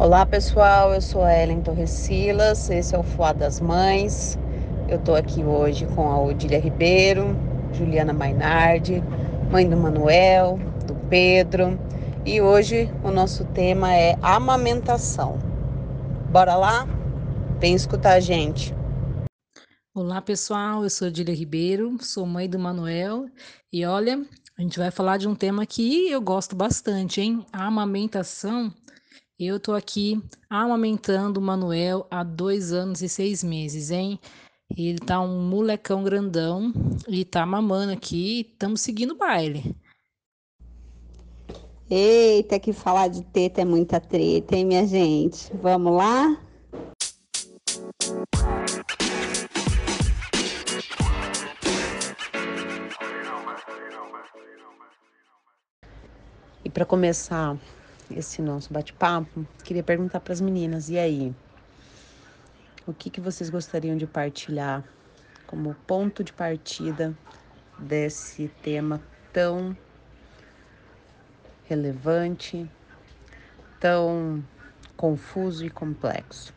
Olá pessoal, eu sou a Ellen Torres Silas, esse é o Fuá das Mães. Eu tô aqui hoje com a Odília Ribeiro, Juliana Mainardi, mãe do Manuel, do Pedro, e hoje o nosso tema é amamentação. Bora lá? Vem escutar a gente. Olá pessoal, eu sou Odília Ribeiro, sou mãe do Manuel e olha, a gente vai falar de um tema que eu gosto bastante, hein? A amamentação eu tô aqui amamentando o Manuel há dois anos e seis meses, hein? Ele tá um molecão grandão e tá mamando aqui. Estamos seguindo o baile. Eita, que falar de teta é muita treta, hein, minha gente? Vamos lá? E para começar esse nosso bate-papo, queria perguntar para as meninas: e aí? O que, que vocês gostariam de partilhar como ponto de partida desse tema tão relevante, tão confuso e complexo?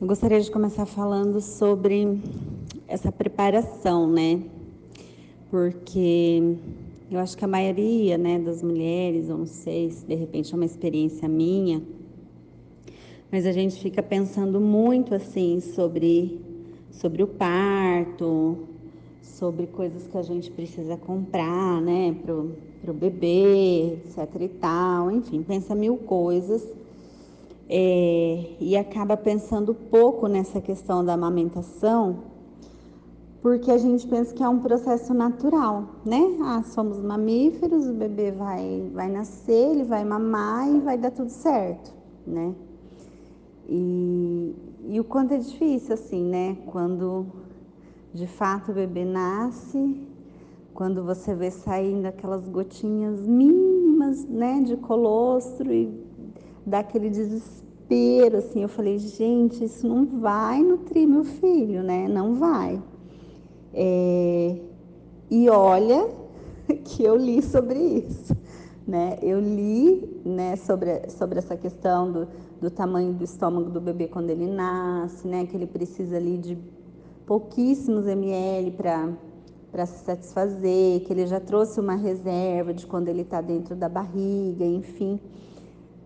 Eu gostaria de começar falando sobre essa preparação, né? Porque eu acho que a maioria né, das mulheres, eu não sei se de repente é uma experiência minha, mas a gente fica pensando muito assim sobre, sobre o parto, sobre coisas que a gente precisa comprar, né, pro, pro bebê, etc e tal, enfim, pensa mil coisas. É, e acaba pensando pouco nessa questão da amamentação, porque a gente pensa que é um processo natural, né? Ah, somos mamíferos, o bebê vai, vai nascer, ele vai mamar e vai dar tudo certo, né? E, e o quanto é difícil, assim, né? Quando de fato o bebê nasce, quando você vê saindo aquelas gotinhas mínimas, né, de colostro e dá aquele desespero, assim. Eu falei, gente, isso não vai nutrir meu filho, né? Não vai. É, e olha que eu li sobre isso. Né? Eu li né, sobre, sobre essa questão do, do tamanho do estômago do bebê quando ele nasce, né, que ele precisa ali de pouquíssimos ml para se satisfazer, que ele já trouxe uma reserva de quando ele está dentro da barriga, enfim.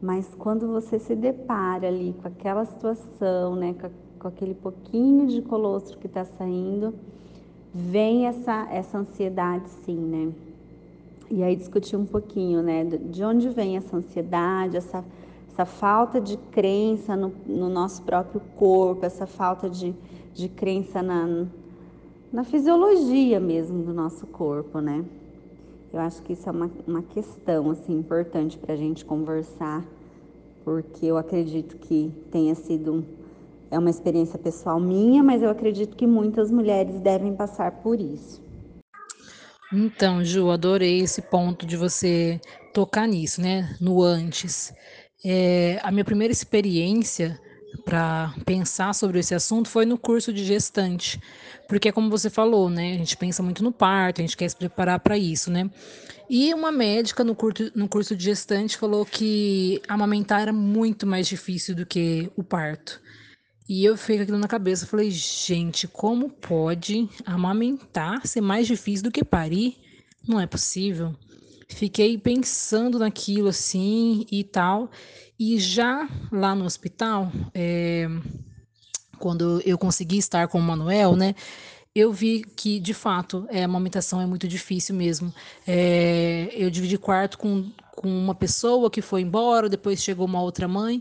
Mas quando você se depara ali com aquela situação, né, com, com aquele pouquinho de colostro que está saindo, vem essa, essa ansiedade sim, né? E aí discutir um pouquinho, né? De onde vem essa ansiedade, essa, essa falta de crença no, no nosso próprio corpo, essa falta de, de crença na, na fisiologia mesmo do nosso corpo, né? Eu acho que isso é uma, uma questão, assim, importante para a gente conversar, porque eu acredito que tenha sido um é uma experiência pessoal minha, mas eu acredito que muitas mulheres devem passar por isso. Então, Ju, adorei esse ponto de você tocar nisso, né? No antes. É, a minha primeira experiência para pensar sobre esse assunto foi no curso de gestante, porque como você falou, né, a gente pensa muito no parto, a gente quer se preparar para isso, né? E uma médica no curso, no curso de gestante falou que amamentar era muito mais difícil do que o parto. E eu fiquei aquilo na cabeça, falei, gente, como pode amamentar ser mais difícil do que parir? Não é possível. Fiquei pensando naquilo assim e tal. E já lá no hospital, é, quando eu consegui estar com o Manuel, né? Eu vi que, de fato, é, a amamentação é muito difícil mesmo. É, eu dividi quarto com, com uma pessoa que foi embora, depois chegou uma outra mãe.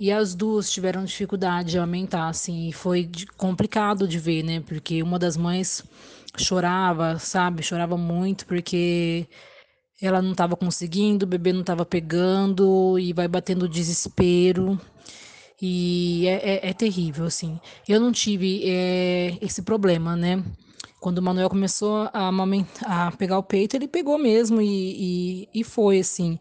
E as duas tiveram dificuldade de aumentar, assim, e foi complicado de ver, né? Porque uma das mães chorava, sabe? Chorava muito porque ela não estava conseguindo, o bebê não estava pegando e vai batendo desespero. E é, é, é, terrível, assim. Eu não tive é, esse problema, né? Quando o Manuel começou a, a pegar o peito, ele pegou mesmo e, e, e foi, assim.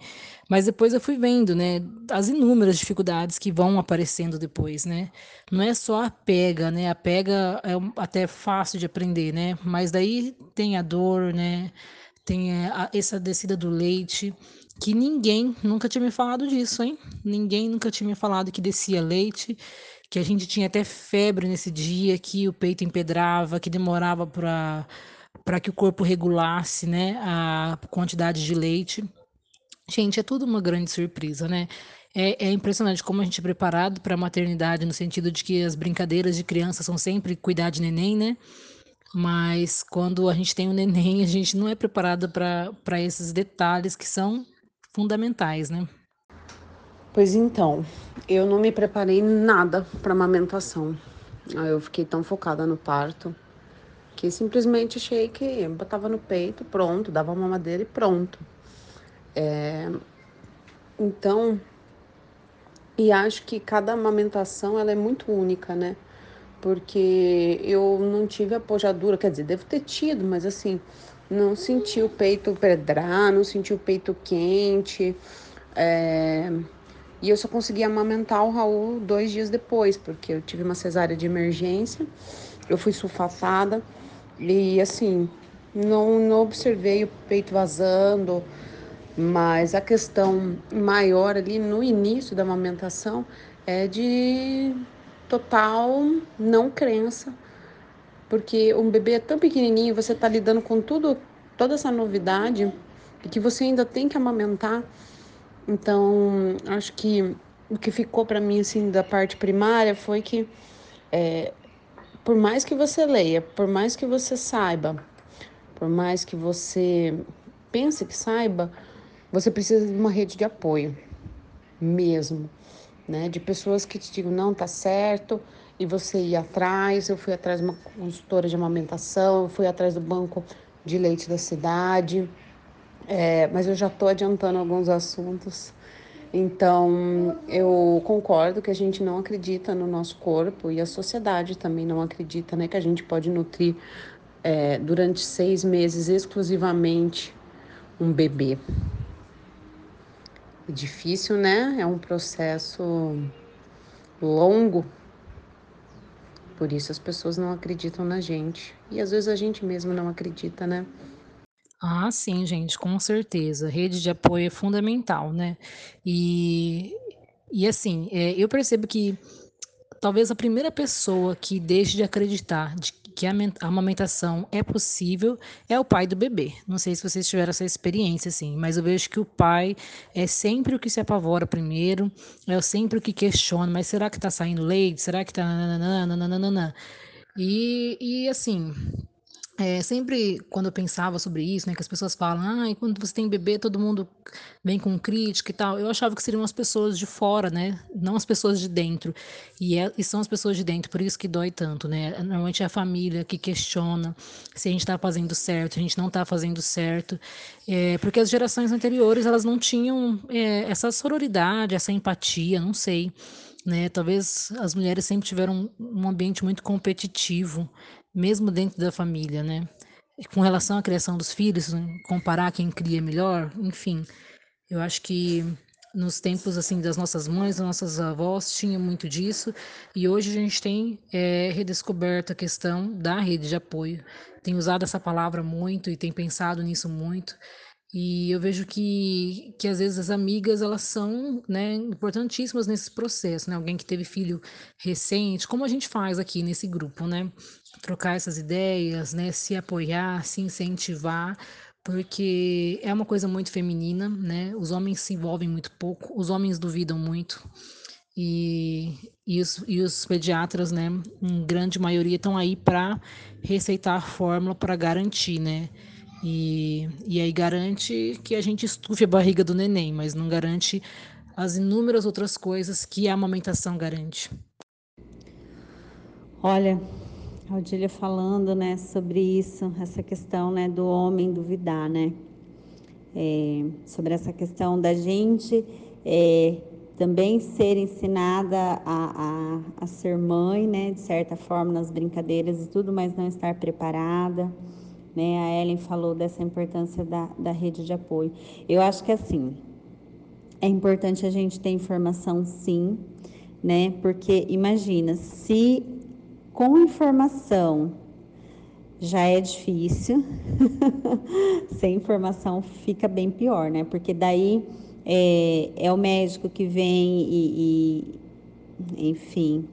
Mas depois eu fui vendo, né, as inúmeras dificuldades que vão aparecendo depois, né? Não é só a pega, né? A pega é até fácil de aprender, né? Mas daí tem a dor, né? Tem é, a, essa descida do leite, que ninguém nunca tinha me falado disso, hein? Ninguém nunca tinha me falado que descia leite, que a gente tinha até febre nesse dia, que o peito empedrava, que demorava para para que o corpo regulasse, né, a quantidade de leite. Gente, é tudo uma grande surpresa, né? É, é impressionante como a gente é preparado para a maternidade, no sentido de que as brincadeiras de criança são sempre cuidar de neném, né? Mas quando a gente tem um neném, a gente não é preparado para esses detalhes que são fundamentais, né? Pois então, eu não me preparei nada para amamentação. Eu fiquei tão focada no parto que simplesmente achei que botava no peito, pronto, dava uma mamadeira e pronto. É... Então, e acho que cada amamentação ela é muito única, né? Porque eu não tive apojadura, quer dizer, devo ter tido, mas assim, não senti o peito pedrar, não senti o peito quente. É... E eu só consegui amamentar o Raul dois dias depois, porque eu tive uma cesárea de emergência, eu fui sulfatada e assim, não, não observei o peito vazando, mas a questão maior ali no início da amamentação é de total não crença, porque um bebê é tão pequenininho, você está lidando com tudo, toda essa novidade, e que você ainda tem que amamentar. Então, acho que o que ficou para mim assim da parte primária foi que é, por mais que você leia, por mais que você saiba, por mais que você pense que saiba, você precisa de uma rede de apoio, mesmo, né? De pessoas que te digam, não, tá certo, e você ir atrás. Eu fui atrás de uma consultora de amamentação, eu fui atrás do banco de leite da cidade, é, mas eu já estou adiantando alguns assuntos. Então, eu concordo que a gente não acredita no nosso corpo e a sociedade também não acredita, né? Que a gente pode nutrir é, durante seis meses exclusivamente um bebê. Difícil, né? É um processo longo. Por isso as pessoas não acreditam na gente. E às vezes a gente mesmo não acredita, né? Ah, sim, gente, com certeza. Rede de apoio é fundamental, né? E, e assim, é, eu percebo que talvez a primeira pessoa que deixe de acreditar de que a amamentação é possível é o pai do bebê. Não sei se vocês tiveram essa experiência, assim, mas eu vejo que o pai é sempre o que se apavora primeiro, é sempre o que questiona, mas será que tá saindo leite? Será que tá... Nananana? E, e assim, é, sempre quando eu pensava sobre isso, né, que as pessoas falam, ah, e quando você tem bebê, todo mundo vem com crítica e tal. Eu achava que seriam as pessoas de fora, né, não as pessoas de dentro. E, é, e são as pessoas de dentro, por isso que dói tanto, né? Normalmente é a família que questiona se a gente está fazendo certo, se a gente não está fazendo certo, é, porque as gerações anteriores elas não tinham é, essa sororidade, essa empatia, não sei. Né? Talvez as mulheres sempre tiveram um ambiente muito competitivo mesmo dentro da família, né? Com relação à criação dos filhos, comparar quem cria melhor, enfim, eu acho que nos tempos assim das nossas mães, das nossas avós, tinha muito disso, e hoje a gente tem é, redescoberto a questão da rede de apoio. Tem usado essa palavra muito e tem pensado nisso muito. E eu vejo que, que às vezes as amigas elas são né, importantíssimas nesse processo, né? Alguém que teve filho recente, como a gente faz aqui nesse grupo, né? Trocar essas ideias, né? Se apoiar, se incentivar, porque é uma coisa muito feminina, né? Os homens se envolvem muito pouco, os homens duvidam muito. E, e, os, e os pediatras, né, em grande maioria, estão aí para receitar a fórmula para garantir, né? E, e aí garante que a gente estufe a barriga do neném, mas não garante as inúmeras outras coisas que a amamentação garante. Olha, a Odília falando, né, sobre isso, essa questão, né, do homem duvidar, né, é, sobre essa questão da gente é, também ser ensinada a, a, a ser mãe, né, de certa forma nas brincadeiras e tudo, mas não estar preparada. Né? A Ellen falou dessa importância da, da rede de apoio. Eu acho que assim, é importante a gente ter informação sim, né? Porque imagina, se com informação já é difícil, sem informação fica bem pior, né? Porque daí é, é o médico que vem e, e enfim,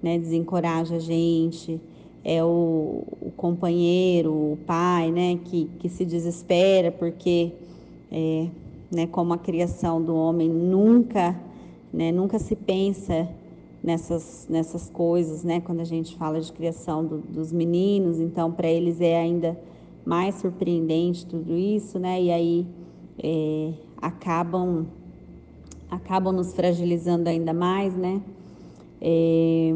né, desencoraja a gente, é o, o, companheiro, o pai, né, que, que se desespera porque, é, né, como a criação do homem nunca, né, nunca se pensa nessas, nessas coisas, né? Quando a gente fala de criação do, dos meninos, então para eles é ainda mais surpreendente tudo isso, né? E aí é, acabam acabam nos fragilizando ainda mais, né? É,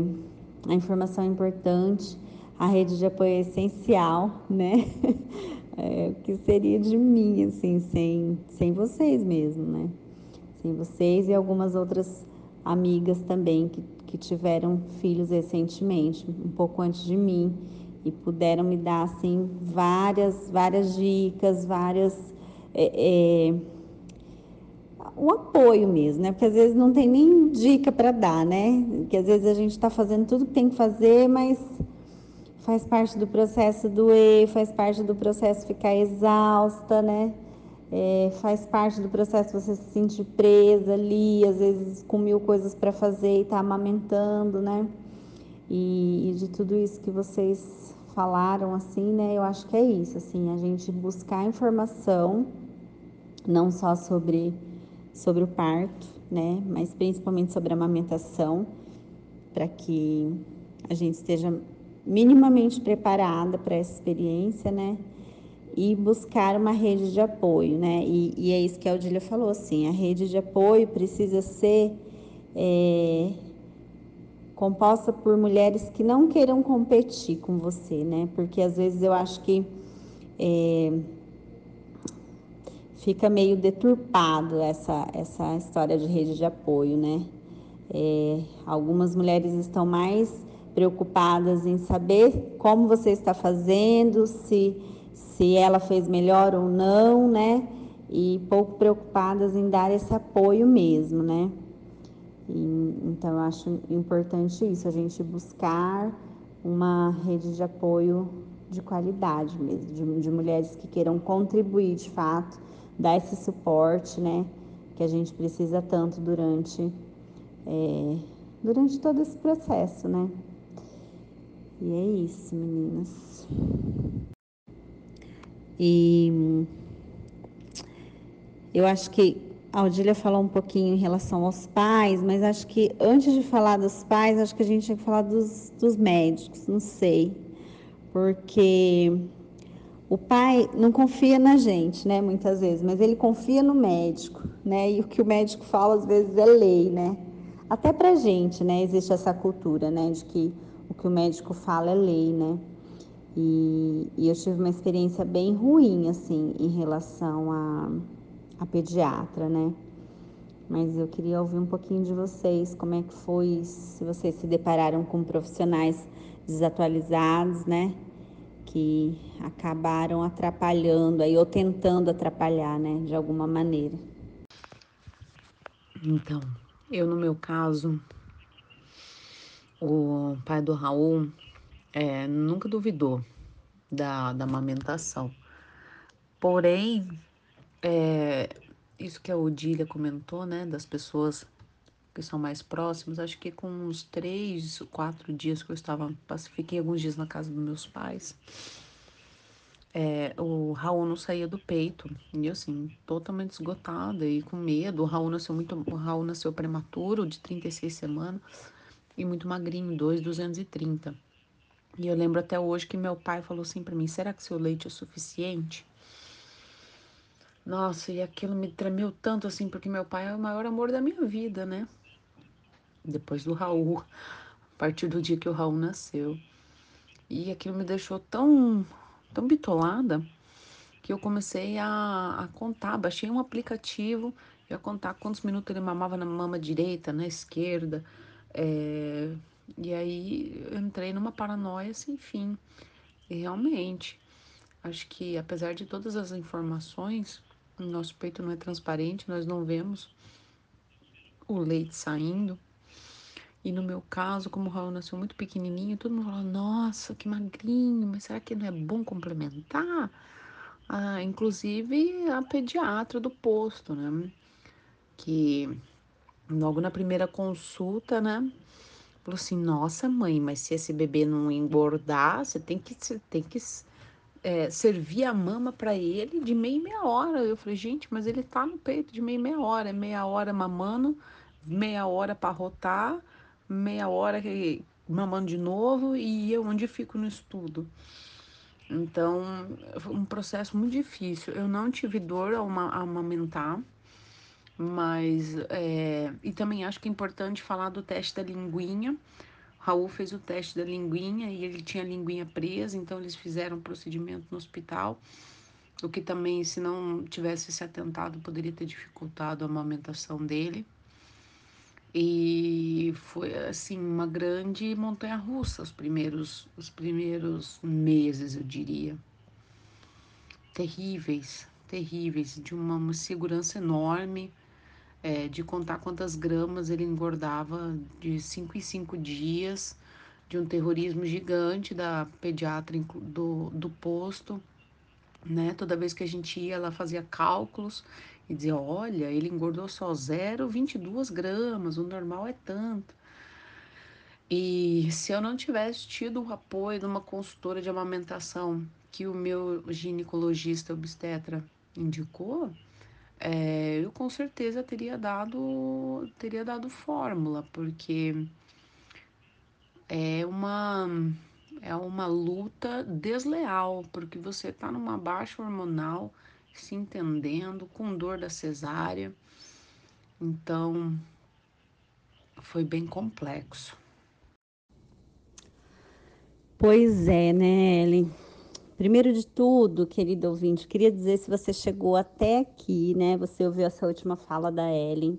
a informação é importante, a rede de apoio é essencial, né? É, o que seria de mim, assim, sem, sem vocês mesmo, né? Sem vocês e algumas outras amigas também que, que tiveram filhos recentemente, um pouco antes de mim, e puderam me dar assim várias, várias dicas, várias é, é, um apoio mesmo, né? Porque às vezes não tem nem dica para dar, né? Que às vezes a gente está fazendo tudo que tem que fazer, mas faz parte do processo doer, faz parte do processo ficar exausta, né? É, faz parte do processo você se sentir presa ali, às vezes com mil coisas para fazer e tá amamentando, né? E, e, de tudo isso que vocês falaram, assim, né? Eu acho que é isso, assim, a gente buscar informação, não só sobre, sobre o parto, né? Mas principalmente sobre a amamentação, para que a gente esteja minimamente preparada para essa experiência, né? E buscar uma rede de apoio, né? E, e é isso que a Odília falou, assim, a rede de apoio precisa ser é, composta por mulheres que não queiram competir com você, né? Porque às vezes eu acho que é, fica meio deturpado essa, essa história de rede de apoio, né? É, algumas mulheres estão mais preocupadas em saber como você está fazendo, se se ela fez melhor ou não, né? E pouco preocupadas em dar esse apoio mesmo, né? E, então, eu acho importante isso, a gente buscar uma rede de apoio de qualidade mesmo, de, de mulheres que queiram contribuir de fato, dar esse suporte, né? Que a gente precisa tanto durante, é, durante todo esse processo, né? E é isso, meninas. E eu acho que a Odília falou um pouquinho em relação aos pais, mas acho que antes de falar dos pais, acho que a gente tinha que falar dos, dos médicos, não sei. Porque o pai não confia na gente, né, muitas vezes, mas ele confia no médico, né? E o que o médico fala às vezes é lei, né? Até pra gente, né, existe essa cultura, né, de que o que o médico fala é lei, né? E, e, eu tive uma experiência bem ruim, assim, em relação a, a pediatra, né? Mas eu queria ouvir um pouquinho de vocês, como é que foi, se vocês se depararam com profissionais desatualizados, né? Que acabaram atrapalhando aí, ou tentando atrapalhar, né? De alguma maneira. Então, eu no meu caso, o pai do Raul é, nunca duvidou da, da amamentação. Porém, é, isso que a Odília comentou, né, das pessoas que são mais próximas, acho que com uns três, quatro dias que eu estava, fiquei alguns dias na casa dos meus pais, é, o Raul não saía do peito, e assim, totalmente esgotada e com medo, o Raul nasceu muito, o Raul nasceu prematuro, de 36 semanas, e muito magrinho, 2,230. E eu lembro até hoje que meu pai falou assim para mim: será que seu leite é suficiente? Nossa, e aquilo me tremeu tanto assim, porque meu pai é o maior amor da minha vida, né? Depois do Raul, a partir do dia que o Raul nasceu. E aquilo me deixou tão, tão bitolada que eu comecei a, a contar. Baixei um aplicativo, ia contar quantos minutos ele mamava na mama direita, na esquerda. É, e aí eu entrei numa paranoia sem fim. E realmente, acho que apesar de todas as informações, o nosso peito não é transparente, nós não vemos o leite saindo. E no meu caso, como o Raul nasceu muito pequenininho, todo mundo falou: nossa, que magrinho, mas será que não é bom complementar? Ah, inclusive a pediatra do posto, né? Que logo na primeira consulta, né? Falou assim: nossa, mãe, mas se esse bebê não engordar, você tem que, você tem que é, servir a mama para ele de meia meia hora. Eu falei: gente, mas ele tá no peito de meia meia hora, é meia hora mamando, meia hora para rotar meia hora mamando de novo e eu onde fico no estudo. Então, foi um processo muito difícil. Eu não tive dor ao amamentar, mas. É, e também acho que é importante falar do teste da linguinha. Raul fez o teste da linguinha e ele tinha a linguinha presa, então eles fizeram o procedimento no hospital. O que também, se não tivesse se atentado, poderia ter dificultado a amamentação dele. E foi assim uma grande montanha russa os primeiros os primeiros meses, eu diria. Terríveis, terríveis, de uma segurança enorme, é, de contar quantas gramas ele engordava de cinco em cinco dias, de um terrorismo gigante da pediatra do, do posto né? Toda vez que a gente ia, ela fazia cálculos e dizia: olha, ele engordou só 0,22 gramas, o normal é tanto. E se eu não tivesse tido o apoio de uma consultora de amamentação que o meu ginecologista obstetra indicou, é, eu com certeza teria dado teria dado fórmula, porque é uma é uma luta desleal, porque você está numa baixa hormonal, se entendendo, com dor da cesárea. Então, foi bem complexo. Pois é, né, Ellen? Primeiro de tudo, querido ouvinte, queria dizer se você chegou até aqui, né? Você ouviu essa última fala da Ellen.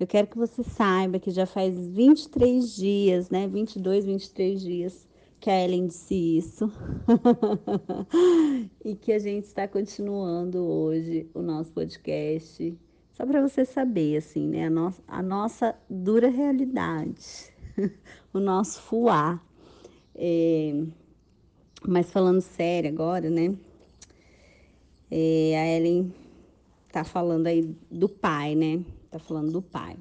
Eu quero que você saiba que já faz 23 dias, né? 22, 23 dias que a Ellen disse isso. e que a gente está continuando hoje o nosso podcast. Só para você saber, assim, né? A, no a nossa dura realidade, o nosso fuá. É, mas falando sério agora, né? É, a Ellen tá falando aí do pai, né? Tá falando do pai.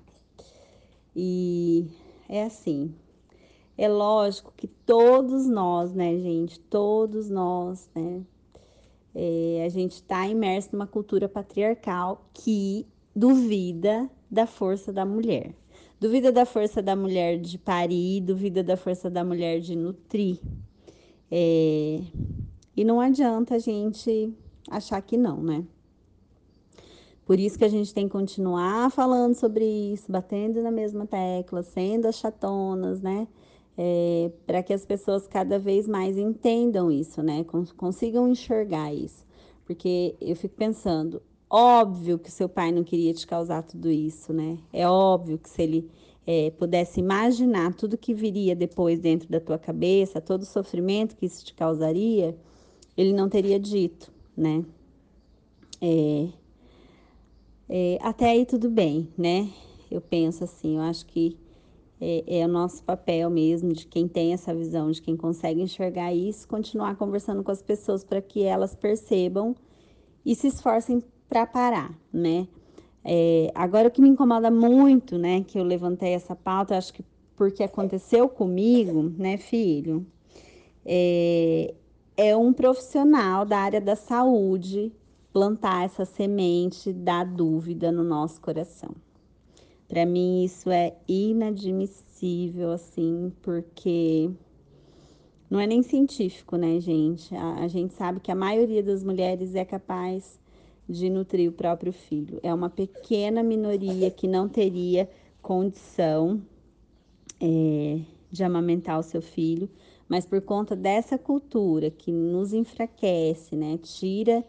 E é assim, é lógico que todos nós, né, gente, todos nós, né, é, a gente está imerso numa cultura patriarcal que duvida da força da mulher. Duvida da força da mulher de parir, duvida da força da mulher de nutrir. É, e não adianta a gente achar que não, né? Por isso que a gente tem que continuar falando sobre isso, batendo na mesma tecla, sendo as chatonas, né? é, para que as pessoas cada vez mais entendam isso, né? Consigam enxergar isso. Porque eu fico pensando, óbvio que seu pai não queria te causar tudo isso, né? É óbvio que se ele é, pudesse imaginar tudo que viria depois dentro da tua cabeça, todo o sofrimento que isso te causaria, ele não teria dito, né? É, é, até aí tudo bem, né? Eu penso assim, eu acho que é, é, o nosso papel mesmo, de quem tem essa visão, de quem consegue enxergar isso, continuar conversando com as pessoas para que elas percebam e se esforcem para parar, né? É, agora, o que me incomoda muito, né, que eu levantei essa pauta, acho que porque aconteceu comigo, né, filho, é, é um profissional da área da saúde plantar essa semente da dúvida no nosso coração. Para mim isso é inadmissível, assim, porque não é nem científico, né, gente? A, a, gente sabe que a maioria das mulheres é capaz de nutrir o próprio filho. É uma pequena minoria que não teria condição é, de amamentar o seu filho, mas por conta dessa cultura que nos enfraquece, né, tira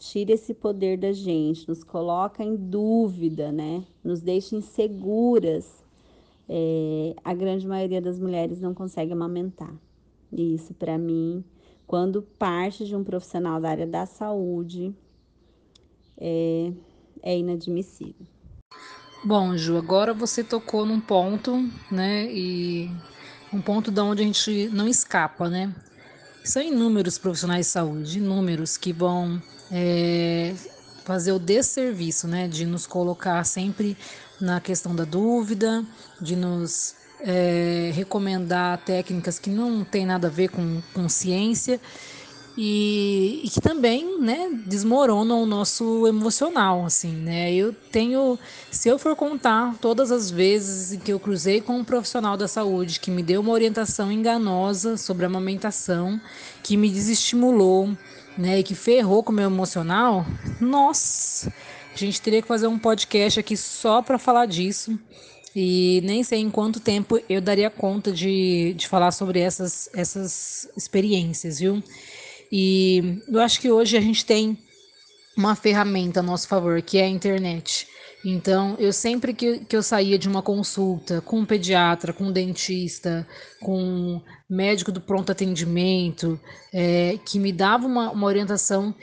tira esse poder da gente, nos coloca em dúvida, né? Nos deixa inseguras. É, a grande maioria das mulheres não consegue amamentar. E isso, para mim, quando parte de um profissional da área da saúde, é, é inadmissível. Bom, Ju, agora você tocou num ponto, né? E um ponto da onde a gente não escapa, né? São inúmeros profissionais de saúde, inúmeros que vão é, fazer o desserviço, né? De nos colocar sempre na questão da dúvida, de nos é, recomendar técnicas que não tem nada a ver com, com ciência e, e, que também, né, desmoronam o nosso emocional, assim, né? Eu tenho, se eu for contar todas as vezes que eu cruzei com um profissional da saúde que me deu uma orientação enganosa sobre amamentação, que me desestimulou, né, e que ferrou com o meu emocional, nossa, a gente teria que fazer um podcast aqui só para falar disso. E nem sei em quanto tempo eu daria conta de, de falar sobre essas, essas experiências, viu? E eu acho que hoje a gente tem uma ferramenta a nosso favor, que é a internet. Então, eu sempre que, que eu saía de uma consulta com um pediatra, com um dentista, com um médico do pronto atendimento, é, que me dava uma, uma orientação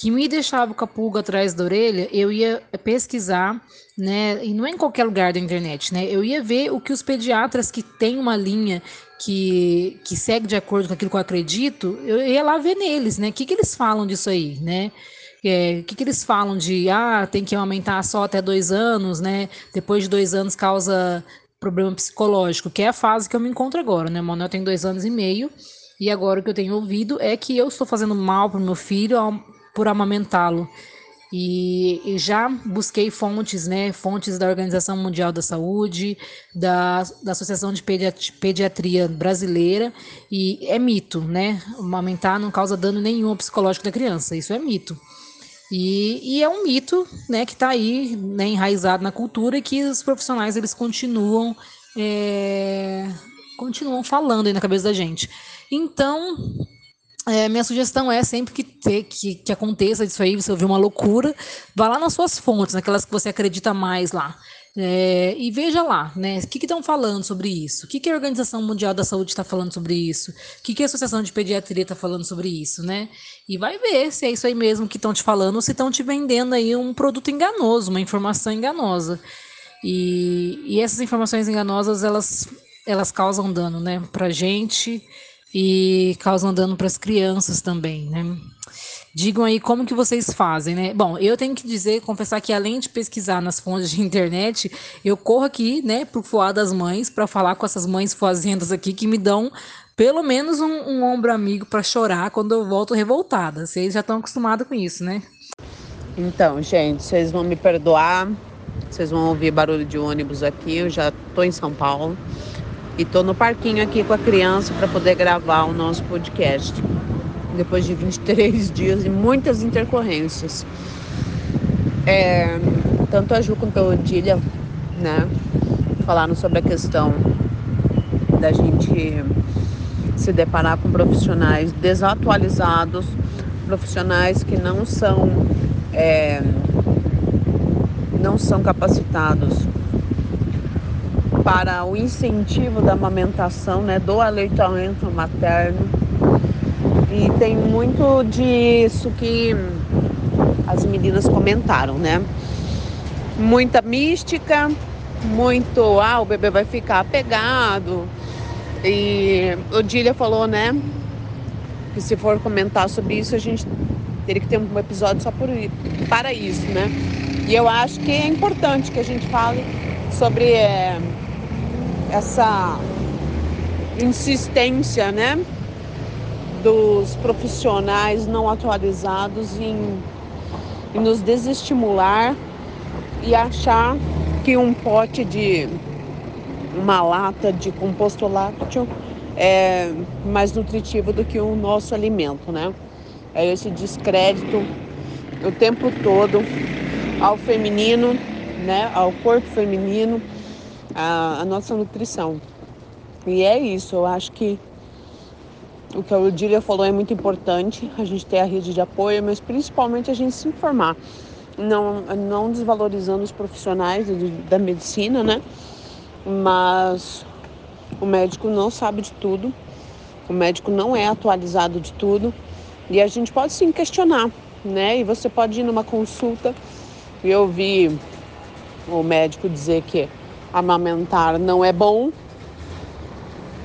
que me deixava com a pulga atrás da orelha, eu ia pesquisar, né? E não é em qualquer lugar da internet, né? Eu ia ver o que os pediatras que têm uma linha que, que segue de acordo com aquilo que eu acredito, eu ia lá ver neles, né? O que, que eles falam disso aí, né? É, o que, que eles falam de ah, tem que aumentar só até dois anos, né? Depois de dois anos causa problema psicológico, que é a fase que eu me encontro agora, né? O Manuel tem dois anos e meio, e agora o que eu tenho ouvido é que eu estou fazendo mal para o meu filho por amamentá-lo. E, e, já busquei fontes, né, fontes da Organização Mundial da Saúde, da, da Associação de Pediatria Brasileira, e é mito, né? Amamentar não causa dano nenhum psicológico da criança, isso é mito. E, e é um mito, né, que está aí, né, enraizado na cultura e que os profissionais eles continuam é, continuam falando aí na cabeça da gente. Então, é, minha sugestão é sempre que, ter, que, que aconteça isso aí, você ouvir uma loucura, vá lá nas suas fontes, naquelas que você acredita mais lá. É, e veja lá, né? O que estão falando sobre isso? O que, que a Organização Mundial da Saúde está falando sobre isso? O que, que a Associação de Pediatria está falando sobre isso, né? E vai ver se é isso aí mesmo que estão te falando ou se estão te vendendo aí um produto enganoso, uma informação enganosa. E, e essas informações enganosas, elas, elas causam dano, né? Pra gente e causam dano para as crianças também, né? Digam aí como que vocês fazem, né? Bom, eu tenho que dizer, confessar que além de pesquisar nas fontes de internet, eu corro aqui, né, pro Foar das Mães para falar com essas mães fazendas aqui que me dão pelo menos um, um ombro amigo para chorar quando eu volto revoltada. Vocês já estão acostumados com isso, né? Então, gente, vocês vão me perdoar. Vocês vão ouvir barulho de ônibus aqui. Eu já tô em São Paulo. E tô no parquinho aqui com a criança para poder gravar o nosso podcast. Depois de 23 dias e muitas intercorrências. É, tanto a Ju quanto a Odília, né, falaram sobre a questão da gente se deparar com profissionais desatualizados, profissionais que não são é, não são capacitados para o incentivo da amamentação, né, do aleitamento materno. E tem muito disso que as meninas comentaram, né? Muita mística, muito, ah, o bebê vai ficar apegado. E Odília falou, né, que se for comentar sobre isso, a gente teria que ter um episódio só por, para isso, né? E eu acho que é importante que a gente fale sobre é, essa insistência, né, dos profissionais não atualizados em, em nos desestimular e achar que um pote de uma lata de composto lácteo é mais nutritivo do que o nosso alimento, né? É esse descrédito o tempo todo ao feminino, né? Ao corpo feminino a, a nossa nutrição. E é isso, eu acho que o que a Odília falou é muito importante, a gente ter a rede de apoio, mas principalmente a gente se informar. Não, não desvalorizando os profissionais da medicina, né? Mas o médico não sabe de tudo, o médico não é atualizado de tudo e a gente pode sim questionar, né? E você pode ir numa consulta e ouvir o médico dizer que amamentar não é bom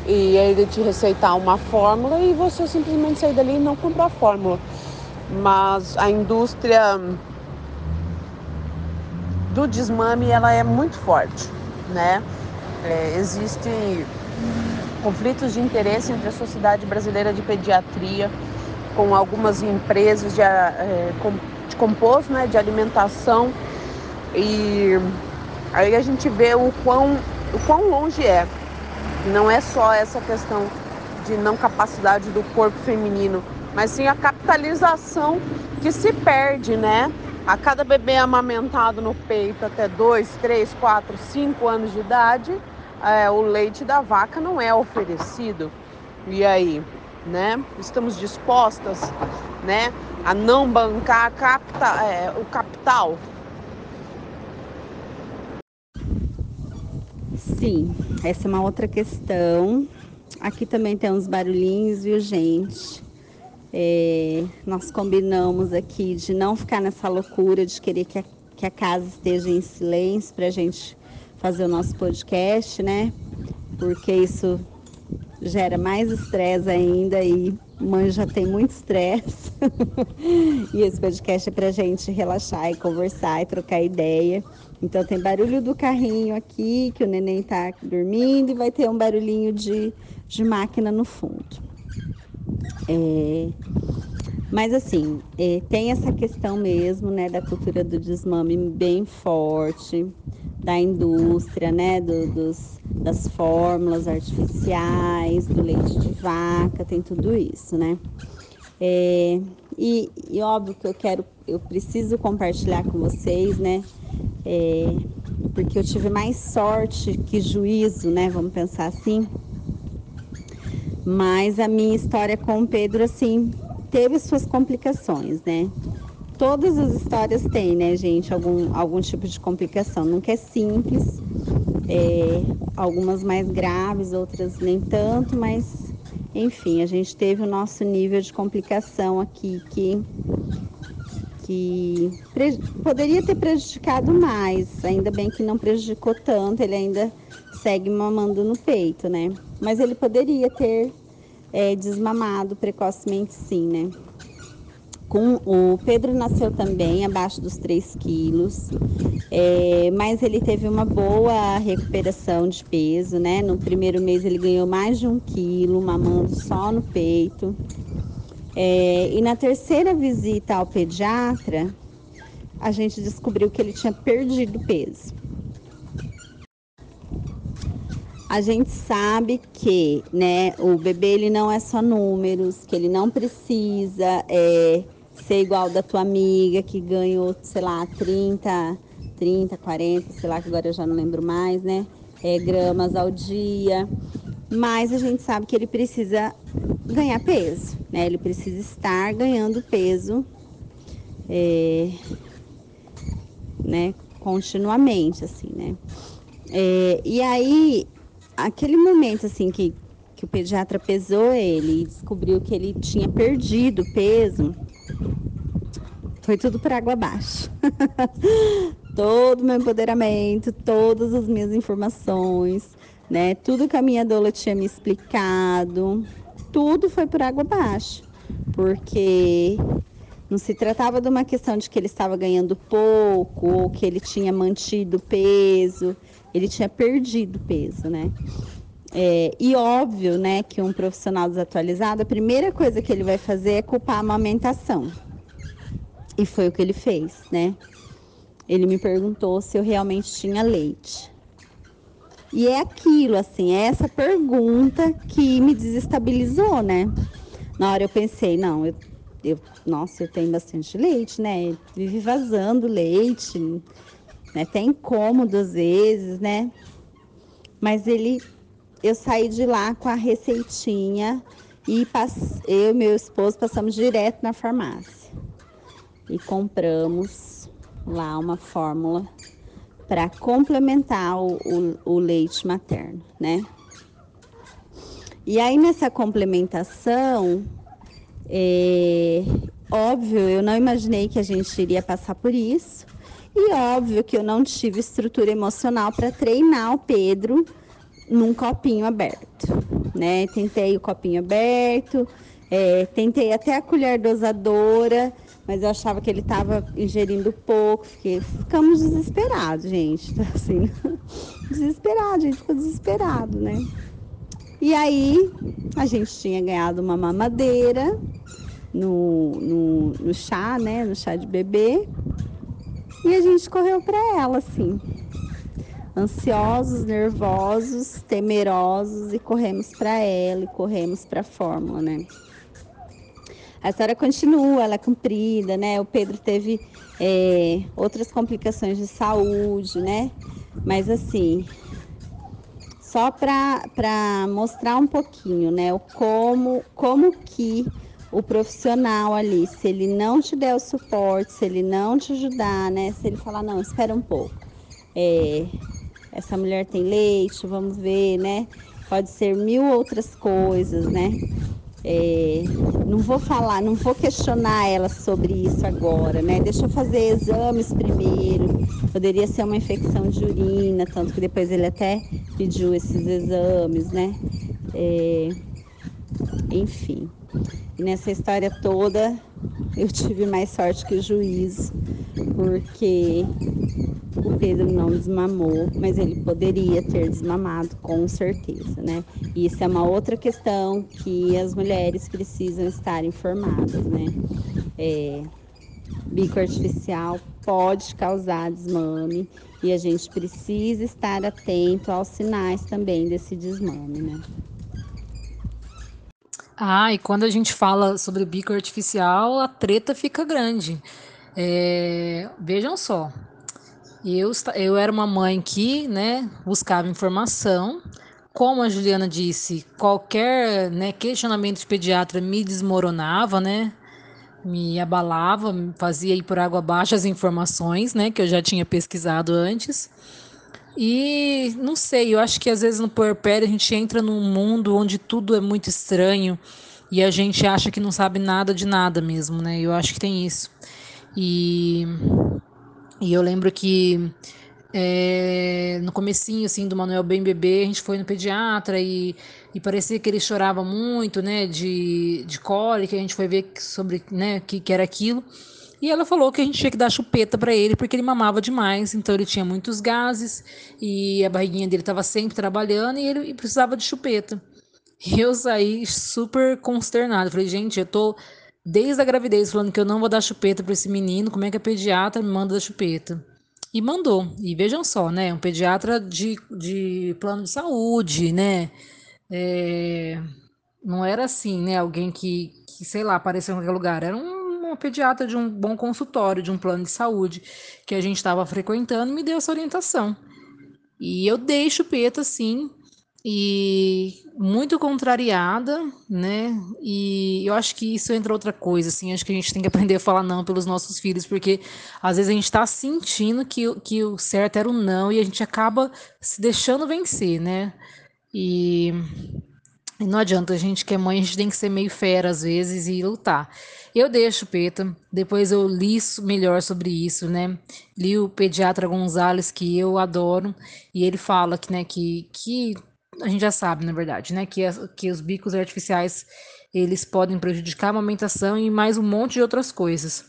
e ele te receitar uma fórmula e você simplesmente sair dali e não comprar a fórmula. Mas a indústria do desmame ela é muito forte, né? É, Existem conflitos de interesse entre a Sociedade Brasileira de Pediatria com algumas empresas de, é, de composto, né, de alimentação e aí a gente vê o quão, o quão longe é. Não é só essa questão de não capacidade do corpo feminino, mas sim a capitalização que se perde, né? A cada bebê amamentado no peito até 2, 3, 4, 5 anos de idade, é, o leite da vaca não é oferecido. E aí, né? Estamos dispostas, né, a não bancar capta, é, o capital? Sim, essa é uma outra questão. Aqui também tem uns barulhinhos, viu, gente? É, nós combinamos aqui de não ficar nessa loucura de querer que a, que a casa esteja em silêncio para a gente fazer o nosso podcast, né? Porque isso gera mais estresse ainda e mãe já tem muito estresse. e esse podcast é para gente relaxar e conversar e trocar ideia. Então tem barulho do carrinho aqui, que o neném tá dormindo, e vai ter um barulhinho de, de máquina no fundo. É, mas assim, é, tem essa questão mesmo, né, da cultura do desmame bem forte, da indústria, né, do, dos, das fórmulas artificiais, do leite de vaca, tem tudo isso, né. É, e, e, óbvio que eu quero, eu preciso compartilhar com vocês, né, é, porque eu tive mais sorte que juízo, né, vamos pensar assim, mas a minha história com o Pedro, assim, teve suas complicações, né? Todas as histórias têm, né, gente, algum, algum tipo de complicação. Nunca é simples, é, algumas mais graves, outras nem tanto, mas enfim, a gente teve o nosso nível de complicação aqui que, que poderia ter prejudicado mais. Ainda bem que não prejudicou tanto, ele ainda segue mamando no peito, né? Mas ele poderia ter é, desmamado precocemente, sim, né? Com, o Pedro nasceu também abaixo dos 3 quilos, é, mas ele teve uma boa recuperação de peso, né? No primeiro mês ele ganhou mais de um quilo, mamando só no peito. É, e na terceira visita ao pediatra, a gente descobriu que ele tinha perdido peso. a gente sabe que, né, o bebê ele não é só números, que ele não precisa é, ser igual da tua amiga que ganhou, sei lá, 30, 30, 40, sei lá, que agora eu já não lembro mais, né? É, gramas ao dia. Mas a gente sabe que ele precisa ganhar peso, né? Ele precisa estar ganhando peso, é, né? Continuamente, assim, né? É, e aí aquele momento assim que, que o pediatra pesou ele e descobriu que ele tinha perdido peso, foi tudo por água abaixo. Todo o meu empoderamento, todas as minhas informações, né? Tudo que a minha doula tinha me explicado, tudo foi por água abaixo. Porque não se tratava de uma questão de que ele estava ganhando pouco ou que ele tinha mantido peso ele tinha perdido peso, né? É, e óbvio, né, que um profissional desatualizado, a primeira coisa que ele vai fazer é culpar a amamentação. E foi o que ele fez, né? Ele me perguntou se eu realmente tinha leite. E é aquilo, assim, é essa pergunta que me desestabilizou, né? Na hora eu pensei, não, eu, eu nossa, eu tenho bastante leite, né? Vive vazando leite, né? Até incômodo às vezes, né? Mas ele, eu saí de lá com a receitinha e passe, eu e meu esposo passamos direto na farmácia e compramos lá uma fórmula para complementar o, o, o, leite materno, né? E aí nessa complementação, é, óbvio, eu não imaginei que a gente iria passar por isso. E óbvio que eu não tive estrutura emocional para treinar o Pedro num copinho aberto, né? Tentei o copinho aberto, é, tentei até a colher dosadora, mas eu achava que ele estava ingerindo pouco, porque ficamos desesperados, gente, assim, desesperado, a gente ficou desesperado, né? E aí a gente tinha ganhado uma mamadeira no, no, no chá, né? No chá de bebê. E a gente correu para ela, assim. Ansiosos, nervosos, temerosos e corremos para ela e corremos para a fórmula, né? A história continua, ela é comprida, né? O Pedro teve é, outras complicações de saúde, né? Mas assim, só para mostrar um pouquinho, né? O como, como que o profissional ali, se ele não te der o suporte, se ele não te ajudar, né? Se ele falar, não, espera um pouco. É, essa mulher tem leite, vamos ver, né? Pode ser mil outras coisas, né? É, não vou falar, não vou questionar ela sobre isso agora, né? Deixa eu fazer exames primeiro. Poderia ser uma infecção de urina, tanto que depois ele até pediu esses exames, né? É, enfim, nessa história toda eu tive mais sorte que o juiz, porque o Pedro não desmamou, mas ele poderia ter desmamado com certeza, né? Isso é uma outra questão que as mulheres precisam estar informadas, né? É, bico artificial pode causar desmame e a gente precisa estar atento aos sinais também desse desmame, né? Ah, e quando a gente fala sobre bico artificial, a treta fica grande. É, vejam só, eu, eu era uma mãe que né, buscava informação. Como a Juliana disse, qualquer né, questionamento de pediatra me desmoronava, né? Me abalava, fazia ir por água abaixo as informações, né? Que eu já tinha pesquisado antes. E não sei, eu acho que às vezes no puerpério a gente entra num mundo onde tudo é muito estranho e a gente acha que não sabe nada de nada mesmo, né? Eu acho que tem isso. E, e eu lembro que é, no comecinho assim do Manuel bem bebê, a gente foi no pediatra e, e parecia que ele chorava muito, né, de, de cólica, a gente foi ver sobre, né, que, que era aquilo. E ela falou que a gente tinha que dar chupeta para ele porque ele mamava demais, então ele tinha muitos gases e a barriguinha dele estava sempre trabalhando e ele precisava de chupeta. Eu saí super consternada. Falei, gente, eu tô desde a gravidez falando que eu não vou dar chupeta para esse menino, como é que a pediatra me manda dar chupeta? E mandou. E vejam só, né? Um pediatra de, de plano de saúde, né? É, não era assim, né? Alguém que, que, sei lá, apareceu em qualquer lugar. Era um uma pediatra de um bom consultório, de um plano de saúde que a gente estava frequentando, me deu essa orientação. E eu dei chupeta, sim, e muito contrariada, né? E eu acho que isso entra outra coisa, assim, acho que a gente tem que aprender a falar não pelos nossos filhos, porque às vezes a gente está sentindo que, que o certo era o não e a gente acaba se deixando vencer, né? E, e não adianta, a gente que é mãe, a gente tem que ser meio fera às vezes e lutar. Eu dei a chupeta, depois eu li melhor sobre isso, né? Li o pediatra Gonzalez, que eu adoro, e ele fala que, né, que, que a gente já sabe, na verdade, né, que, que os bicos artificiais eles podem prejudicar a amamentação e mais um monte de outras coisas.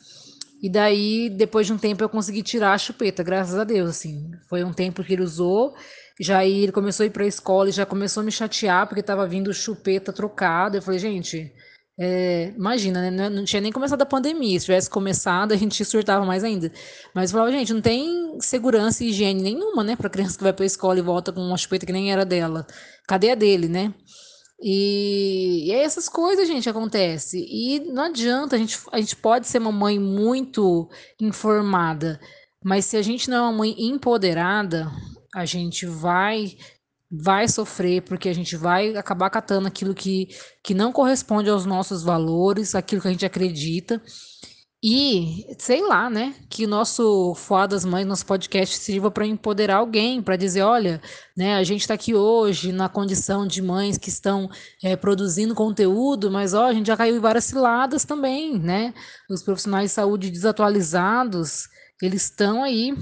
E daí, depois de um tempo, eu consegui tirar a chupeta, graças a Deus, assim. Foi um tempo que ele usou, já ele começou a ir para a escola e já começou a me chatear porque estava vindo chupeta trocada. Eu falei, gente, é, imagina, né? Não tinha nem começado a pandemia. Se tivesse começado, a gente surtava mais ainda. Mas falava, gente, não tem segurança e higiene nenhuma, né? Para criança que vai para a escola e volta com uma chupeta que nem era dela. Cadê a dele, né? E, e essas coisas, gente, acontece. E não adianta, a gente, a gente pode ser uma mãe muito informada, mas se a gente não é uma mãe empoderada, a gente vai vai sofrer, porque a gente vai acabar catando aquilo que, que não corresponde aos nossos valores, aquilo que a gente acredita. E, sei lá, né? Que o nosso Foa das Mães, nosso podcast, sirva para empoderar alguém, para dizer: olha, né, a gente está aqui hoje na condição de mães que estão é, produzindo conteúdo, mas ó, a gente já caiu em várias ciladas também, né? Os profissionais de saúde desatualizados eles estão aí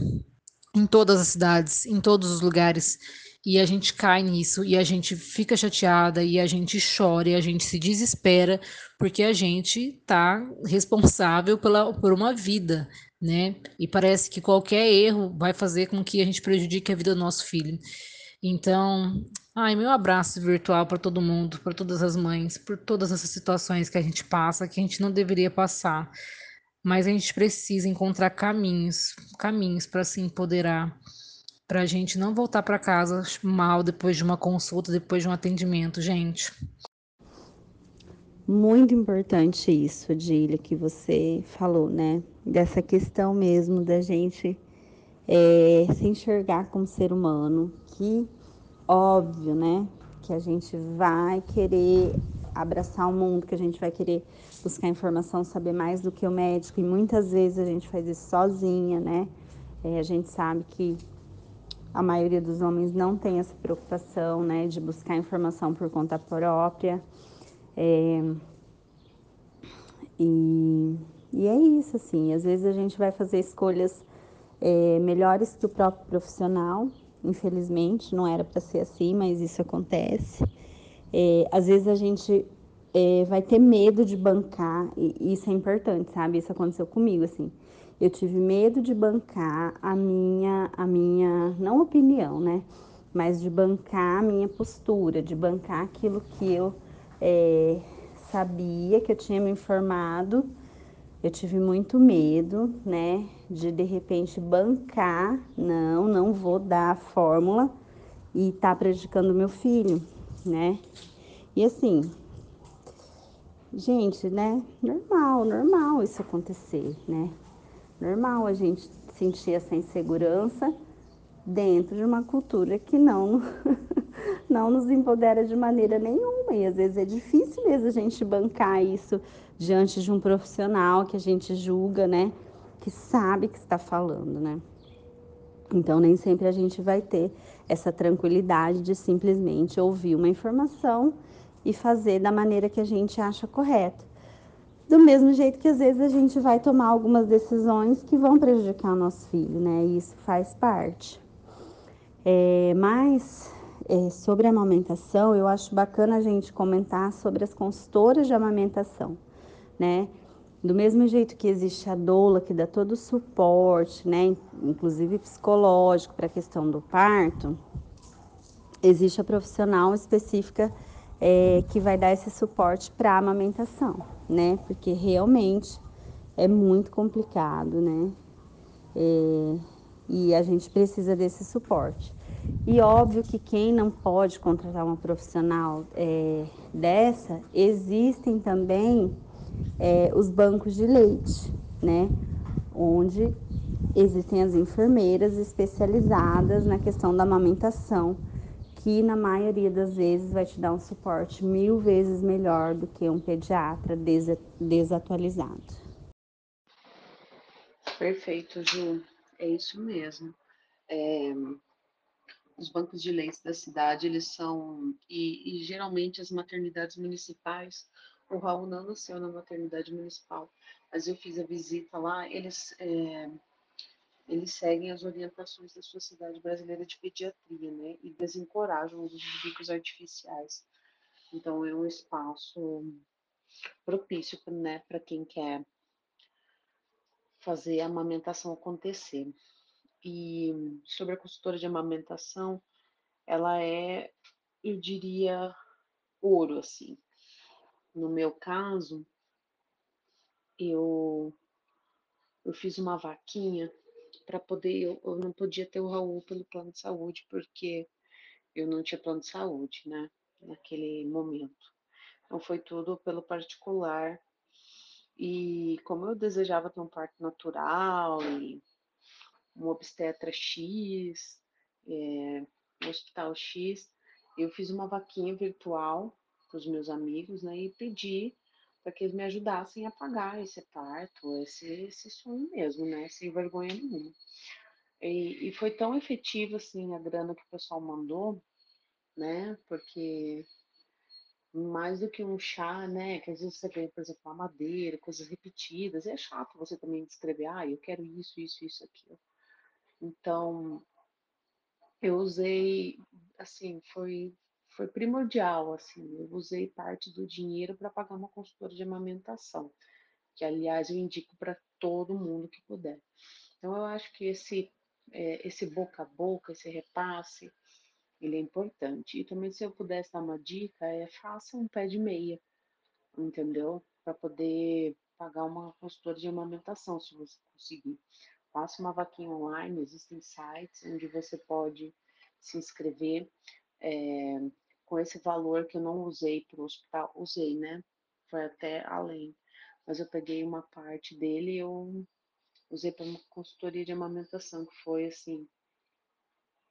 em todas as cidades, em todos os lugares, e a gente cai nisso, e a gente fica chateada, e a gente chora, e a gente se desespera, porque a gente tá responsável pela, por uma vida, né? E parece que qualquer erro vai fazer com que a gente prejudique a vida do nosso filho. Então, ai, meu abraço virtual para todo mundo, para todas as mães, por todas essas situações que a gente passa, que a gente não deveria passar. Mas a gente precisa encontrar caminhos, caminhos para se empoderar, para a gente não voltar para casa mal depois de uma consulta, depois de um atendimento, gente. Muito importante isso, Adília, que você falou, né? Dessa questão mesmo da gente é, se enxergar como ser humano, que óbvio, né? Que a gente vai querer abraçar o mundo, que a gente vai querer buscar informação, saber mais do que o médico, e muitas vezes a gente faz isso sozinha, né? É, a gente sabe que a maioria dos homens não tem essa preocupação, né, de buscar informação por conta própria. É, e, e é isso, assim, às vezes a gente vai fazer escolhas é, melhores que o próprio profissional, infelizmente, não era para ser assim, mas isso acontece. É, às vezes a gente é, vai ter medo de bancar, e isso é importante, sabe? Isso aconteceu comigo, assim. Eu tive medo de bancar a minha, a minha, não opinião, né? Mas de bancar a minha postura, de bancar aquilo que eu é, sabia, que eu tinha me informado eu tive muito medo, né, de de repente bancar, não, não vou dar a fórmula e tá prejudicando meu filho, né? E assim, gente, né, normal, normal isso acontecer, né? Normal a gente sentir essa insegurança dentro de uma cultura que não não nos empodera de maneira nenhuma e às vezes é difícil mesmo a gente bancar isso diante de um profissional que a gente julga, né? Que sabe que está falando, né? Então, nem sempre a gente vai ter essa tranquilidade de simplesmente ouvir uma informação e fazer da maneira que a gente acha correta. Do mesmo jeito que às vezes a gente vai tomar algumas decisões que vão prejudicar o nosso filho, né? E isso faz parte. É, mas é, sobre a amamentação, eu acho bacana a gente comentar sobre as consultoras de amamentação né? Do mesmo jeito que existe a doula que dá todo o suporte, né, inclusive psicológico para a questão do parto, existe a profissional específica é, que vai dar esse suporte para a amamentação, né? Porque realmente é muito complicado, né? É, e a gente precisa desse suporte. E óbvio que quem não pode contratar uma profissional é, dessa, existem também é, os bancos de leite, né? Onde existem as enfermeiras especializadas na questão da amamentação, que na maioria das vezes vai te dar um suporte mil vezes melhor do que um pediatra desatualizado. Perfeito, Ju. É isso mesmo. É, os bancos de leite da cidade, eles são, e, e geralmente as maternidades municipais o Raul não nasceu na maternidade municipal, mas eu fiz a visita lá, eles, é, eles seguem as orientações da Sociedade Brasileira de Pediatria, né, e desencorajam o uso de bicos artificiais. Então, é um espaço propício, né, para quem quer fazer a amamentação acontecer. E sobre a consultora de amamentação, ela é, eu diria, ouro, assim. No meu caso, eu, eu fiz uma vaquinha para poder. Eu, eu não podia ter o Raul pelo plano de saúde, porque eu não tinha plano de saúde, né? Naquele momento. Então foi tudo pelo particular. E como eu desejava ter um parto natural e um obstetra X, é, um hospital X, eu fiz uma vaquinha virtual para os meus amigos, né, e pedi para que eles me ajudassem a pagar esse parto, esse, esse sonho mesmo, né, sem vergonha nenhuma. E, e foi tão efetivo, assim, a grana que o pessoal mandou, né, porque mais do que um chá, né? Que às vezes você vê, por exemplo, uma madeira, coisas repetidas, é chato você também descrever, ah, eu quero isso, isso, isso, aquilo. Então, eu usei, assim, foi, foi primordial, assim, eu usei parte do dinheiro para pagar uma consultora de amamentação, que aliás eu indico para todo mundo que puder. Então, eu acho que esse, é, esse boca a boca, esse repasse, ele é importante. E também, se eu pudesse dar uma dica, é faça um pé de meia, entendeu? Para poder pagar uma consultora de amamentação, se você conseguir. Faça uma vaquinha online, existem sites onde você pode se inscrever é, com esse valor que eu não usei para o hospital, usei, né? Foi até além. Mas eu peguei uma parte dele e eu usei para uma consultoria de amamentação, que foi assim,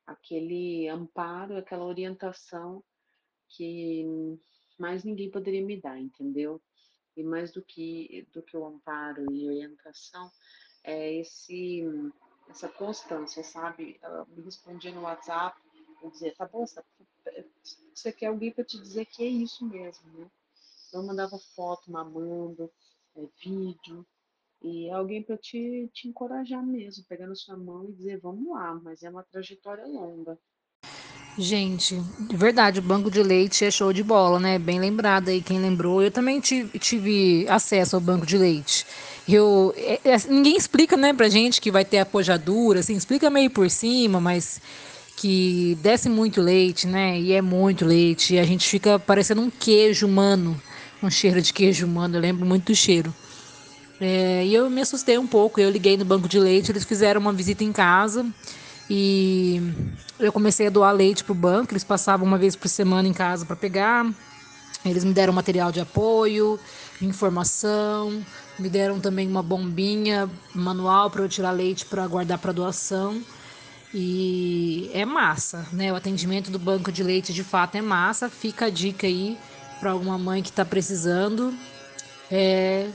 aquele amparo, aquela orientação que mais ninguém poderia me dar, entendeu? E mais do que do que o amparo e orientação, é esse essa constância, sabe? Ela me respondia no WhatsApp e dizia, tá bom, você quer alguém para te dizer que é isso mesmo, né? Eu mandava foto mamando, é, vídeo, e alguém para te, te encorajar mesmo, pegando sua mão e dizer, vamos lá, mas é uma trajetória longa. Gente, de verdade, o banco de leite é show de bola, né? Bem lembrado aí quem lembrou. Eu também tive, tive acesso ao banco de leite. Eu, é, é, ninguém explica, né, pra gente que vai ter apojadura, assim, explica meio por cima, mas que desce muito leite, né? E é muito leite. E a gente fica parecendo um queijo humano, um cheiro de queijo humano. Eu lembro muito do cheiro. É, e eu me assustei um pouco. Eu liguei no banco de leite, eles fizeram uma visita em casa e eu comecei a doar leite para o banco. Eles passavam uma vez por semana em casa para pegar. Eles me deram material de apoio, informação, me deram também uma bombinha manual para eu tirar leite para guardar para doação. E é massa, né? O atendimento do banco de leite de fato é massa. Fica a dica aí para alguma mãe que está precisando. É,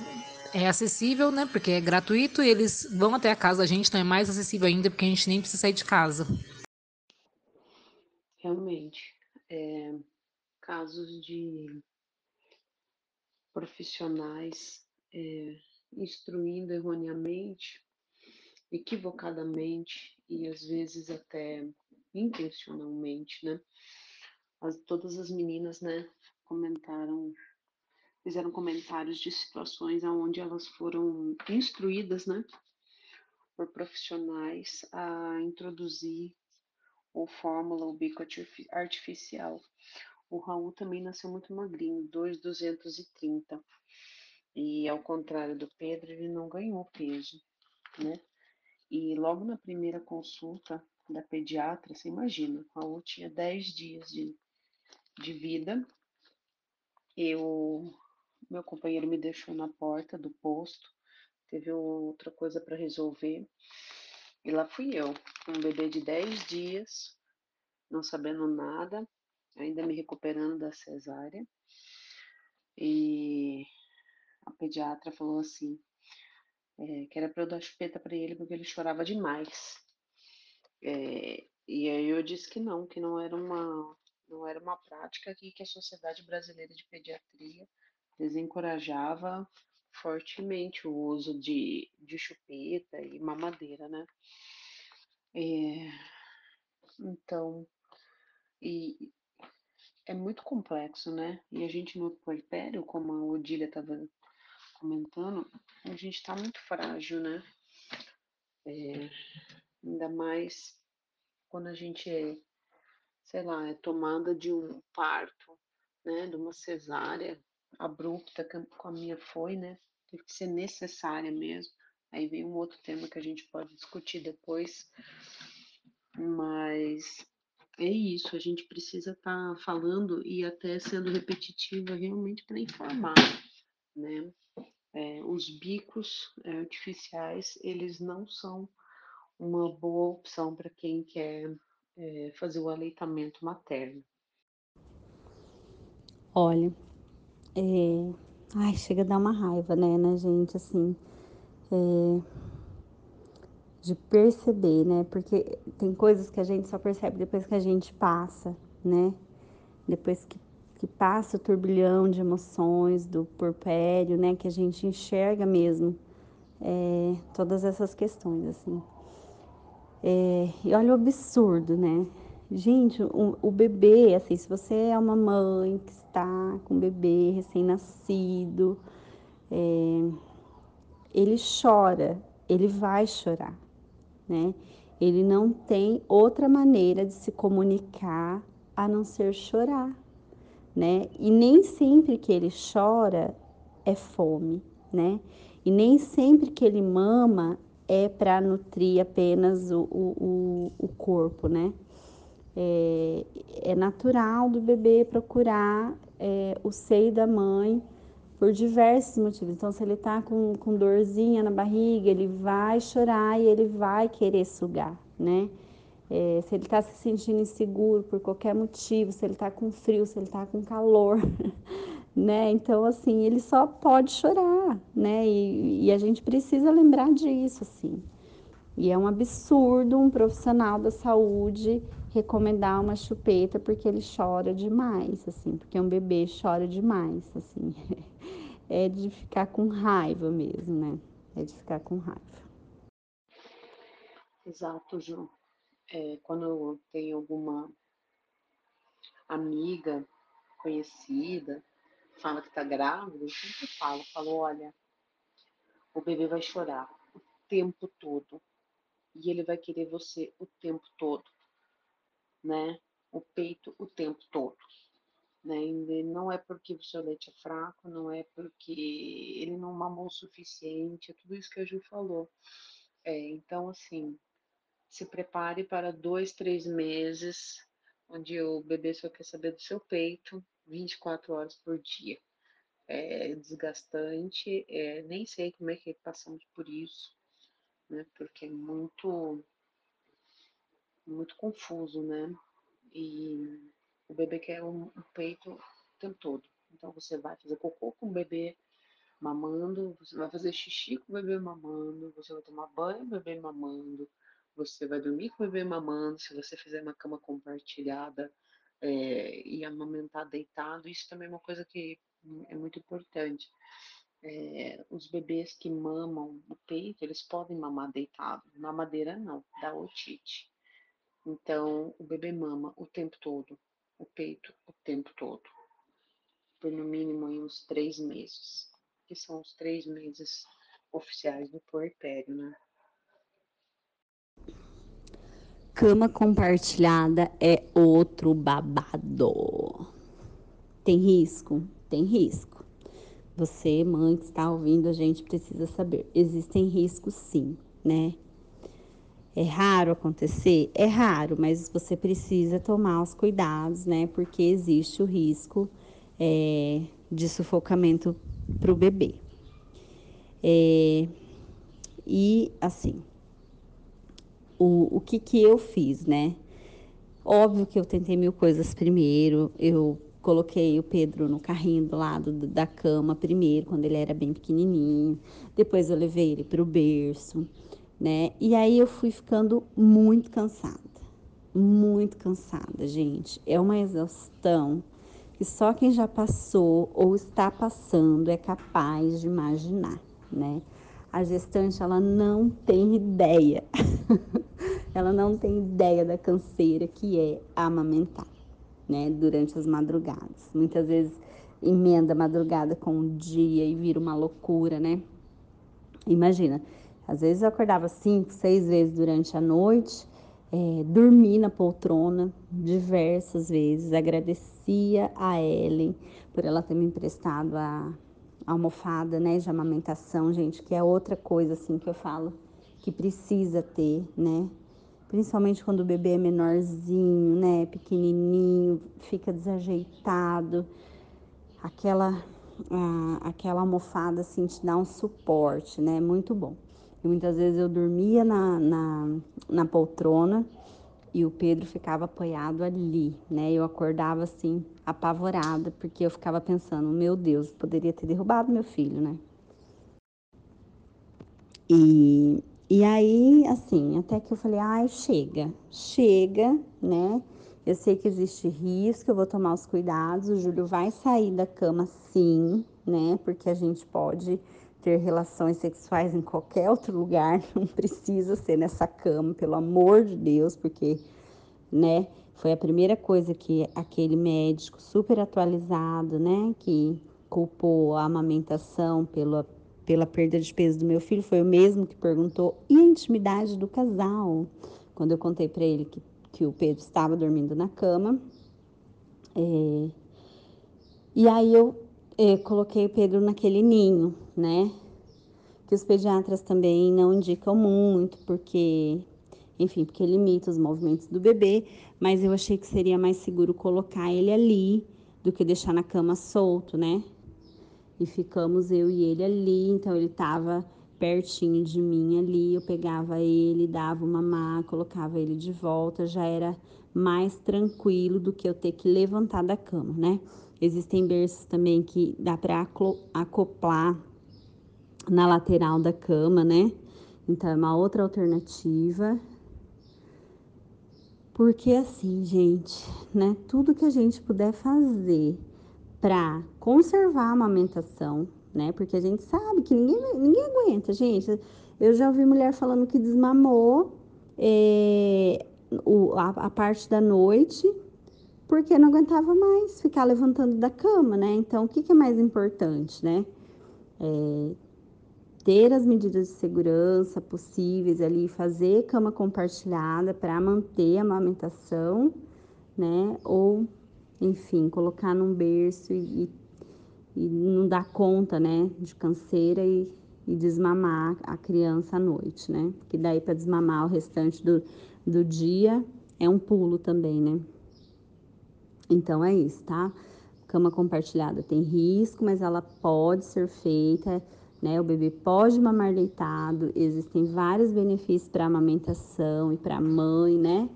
é acessível, né? Porque é gratuito e eles vão até a casa da gente, então é mais acessível ainda porque a gente nem precisa sair de casa. Realmente, é, casos de profissionais é, instruindo erroneamente, equivocadamente e às vezes até intencionalmente, né? As, todas as meninas, né, comentaram fizeram comentários de situações onde elas foram instruídas, né, por profissionais a introduzir o fórmula ubico artificial. O Raul também nasceu muito magrinho, 2,230. E ao contrário do Pedro, ele não ganhou peso, né? E logo na primeira consulta da pediatra, você imagina, o Raul tinha 10 dias de, de vida. Eu meu companheiro me deixou na porta do posto, teve outra coisa para resolver. E lá fui eu, um bebê de 10 dias, não sabendo nada, ainda me recuperando da cesárea. E a pediatra falou assim, é, que era para eu dar chupeta para ele porque ele chorava demais. É, e aí eu disse que não, que não era uma não era uma prática que, que a Sociedade Brasileira de Pediatria desencorajava fortemente o uso de, de chupeta e mamadeira, né? É, então, e é muito complexo, né? E a gente no puerpério, como a Odília estava comentando, a gente está muito frágil, né? É, ainda mais quando a gente é, sei lá, é tomada de um parto, né? De uma cesárea, abrupta, como a minha foi, né? Teve que ser necessária mesmo. Aí vem um outro tema que a gente pode discutir depois, mas é isso, a gente precisa estar tá falando e até sendo repetitiva realmente para informar, né? É, os bicos é, artificiais, eles não são uma boa opção para quem quer é, fazer o aleitamento materno. Olha, é... Ai, chega a dar uma raiva, né, né, gente, assim, é... de perceber, né, porque tem coisas que a gente só percebe depois que a gente passa, né, depois que que passa o turbilhão de emoções do porpério, né? Que a gente enxerga mesmo é, todas essas questões, assim. É, e olha o absurdo, né? Gente, o, o, bebê, assim, se você é uma mãe que está com um bebê recém-nascido, é, ele chora, ele vai chorar, né? Ele não tem outra maneira de se comunicar a não ser chorar, né? E nem sempre que ele chora é fome, né? E nem sempre que ele mama é para nutrir apenas o, o, o corpo, né? É, é natural do bebê procurar é, o seio da mãe por diversos motivos. Então, se ele está com, com dorzinha na barriga, ele vai chorar e ele vai querer sugar, né? É, se ele está se sentindo inseguro por qualquer motivo, se ele está com frio, se ele está com calor, né? Então, assim, ele só pode chorar, né? E, e a gente precisa lembrar disso, assim. E é um absurdo um profissional da saúde recomendar uma chupeta porque ele chora demais, assim, porque um bebê chora demais, assim. É de ficar com raiva mesmo, né? É de ficar com raiva. Exato, Ju. É, quando eu tenho alguma amiga conhecida, fala que tá grávida, eu sempre falo, falo, olha, o bebê vai chorar o tempo todo. E ele vai querer você o tempo todo né? O peito o tempo todo. Né? Não é porque o seu leite é fraco, não é porque ele não mamou o suficiente, é tudo isso que a Ju falou. É, então, assim, se prepare para dois, três meses, onde o bebê só quer saber do seu peito 24 horas por dia. É desgastante, é, nem sei como é que passamos por isso, né? Porque é muito muito confuso, né? E o bebê quer um, um peito o tempo todo. Então você vai fazer cocô com o bebê mamando, você vai fazer xixi com o bebê mamando, você vai tomar banho com o bebê mamando, você vai dormir com o bebê mamando, se você fizer uma cama compartilhada é, e amamentar deitado, isso também é uma coisa que é muito importante. É, os bebês que mamam o peito, eles podem mamar deitado, mamadeira não, dá otite. Então, o bebê mama o tempo todo, o peito o tempo todo, por no mínimo uns três meses, que são os três meses oficiais do puerpério, né? Cama compartilhada é outro babado. Tem risco? Tem risco. Você, mãe que está ouvindo, a gente precisa saber. Existem riscos sim, né? É raro acontecer? É raro, mas você precisa tomar os cuidados, né? Porque existe o risco é, de sufocamento para o bebê. É, e assim, o, o que, que eu fiz, né? Óbvio que eu tentei mil coisas primeiro. Eu coloquei o Pedro no carrinho do lado da cama primeiro, quando ele era bem pequenininho. Depois eu levei ele para o berço né? E aí eu fui ficando muito cansada, muito cansada, gente. É uma exaustão que só quem já passou ou está passando é capaz de imaginar, né? A gestante ela não tem ideia, ela não tem ideia da canseira que é amamentar, né? Durante as madrugadas, muitas vezes emenda a madrugada com o dia e vira uma loucura, né? Imagina, às vezes eu acordava cinco, seis vezes durante a noite, é, dormi na poltrona diversas vezes, agradecia a Ellen por ela ter me emprestado a, almofada né, de amamentação, gente, que é outra coisa assim que eu falo que precisa ter, né? Principalmente quando o bebê é menorzinho, né, pequenininho, fica desajeitado. Aquela, ah, aquela almofada assim te dá um suporte, né? Muito bom. E muitas vezes eu dormia na, na, na poltrona e o Pedro ficava apoiado ali, né? Eu acordava assim, apavorada, porque eu ficava pensando, meu Deus, poderia ter derrubado meu filho, né? E, e aí, assim, até que eu falei, ai, chega, chega, né? Eu sei que existe risco, eu vou tomar os cuidados. O Júlio vai sair da cama sim, né? Porque a gente pode ter relações sexuais em qualquer outro lugar, não precisa ser nessa cama, pelo amor de Deus, porque, né? Foi a primeira coisa que aquele médico super atualizado, né, que culpou a amamentação pela, pela perda de peso do meu filho, foi o mesmo que perguntou e a intimidade do casal. Quando eu contei para ele que, que o Pedro estava dormindo na cama. É, e aí eu é, coloquei o Pedro naquele ninho, né? Que os pediatras também não indicam muito, porque enfim, porque limita os movimentos do bebê, mas eu achei que seria mais seguro colocar ele ali do que deixar na cama solto, né? E ficamos eu e ele ali, então ele tava pertinho de mim ali, eu pegava ele, dava uma má, colocava ele de volta, já era mais tranquilo do que eu ter que levantar da cama, né? Existem berços também que dá para acoplar na lateral da cama, né? Então é uma outra alternativa. Porque assim, gente, né, tudo que a gente puder fazer para conservar a amamentação, né? Porque a gente sabe que ninguém, ninguém aguenta, gente. Eu já ouvi mulher falando que desmamou é, o, a, a, parte da noite porque não aguentava mais ficar levantando da cama, né? Então, o que, que é mais importante, né? É, ter as medidas de segurança possíveis ali, fazer cama compartilhada para manter a amamentação, né? Ou, enfim, colocar num berço e, e não dar conta, né, de canseira e, e desmamar a criança à noite, né? Que daí para desmamar o restante do, do dia é um pulo também, né? Então é isso, tá? Cama compartilhada tem risco, mas ela pode ser feita né? O bebê pode mamar deitado, existem vários benefícios para amamentação e para a mãe, né?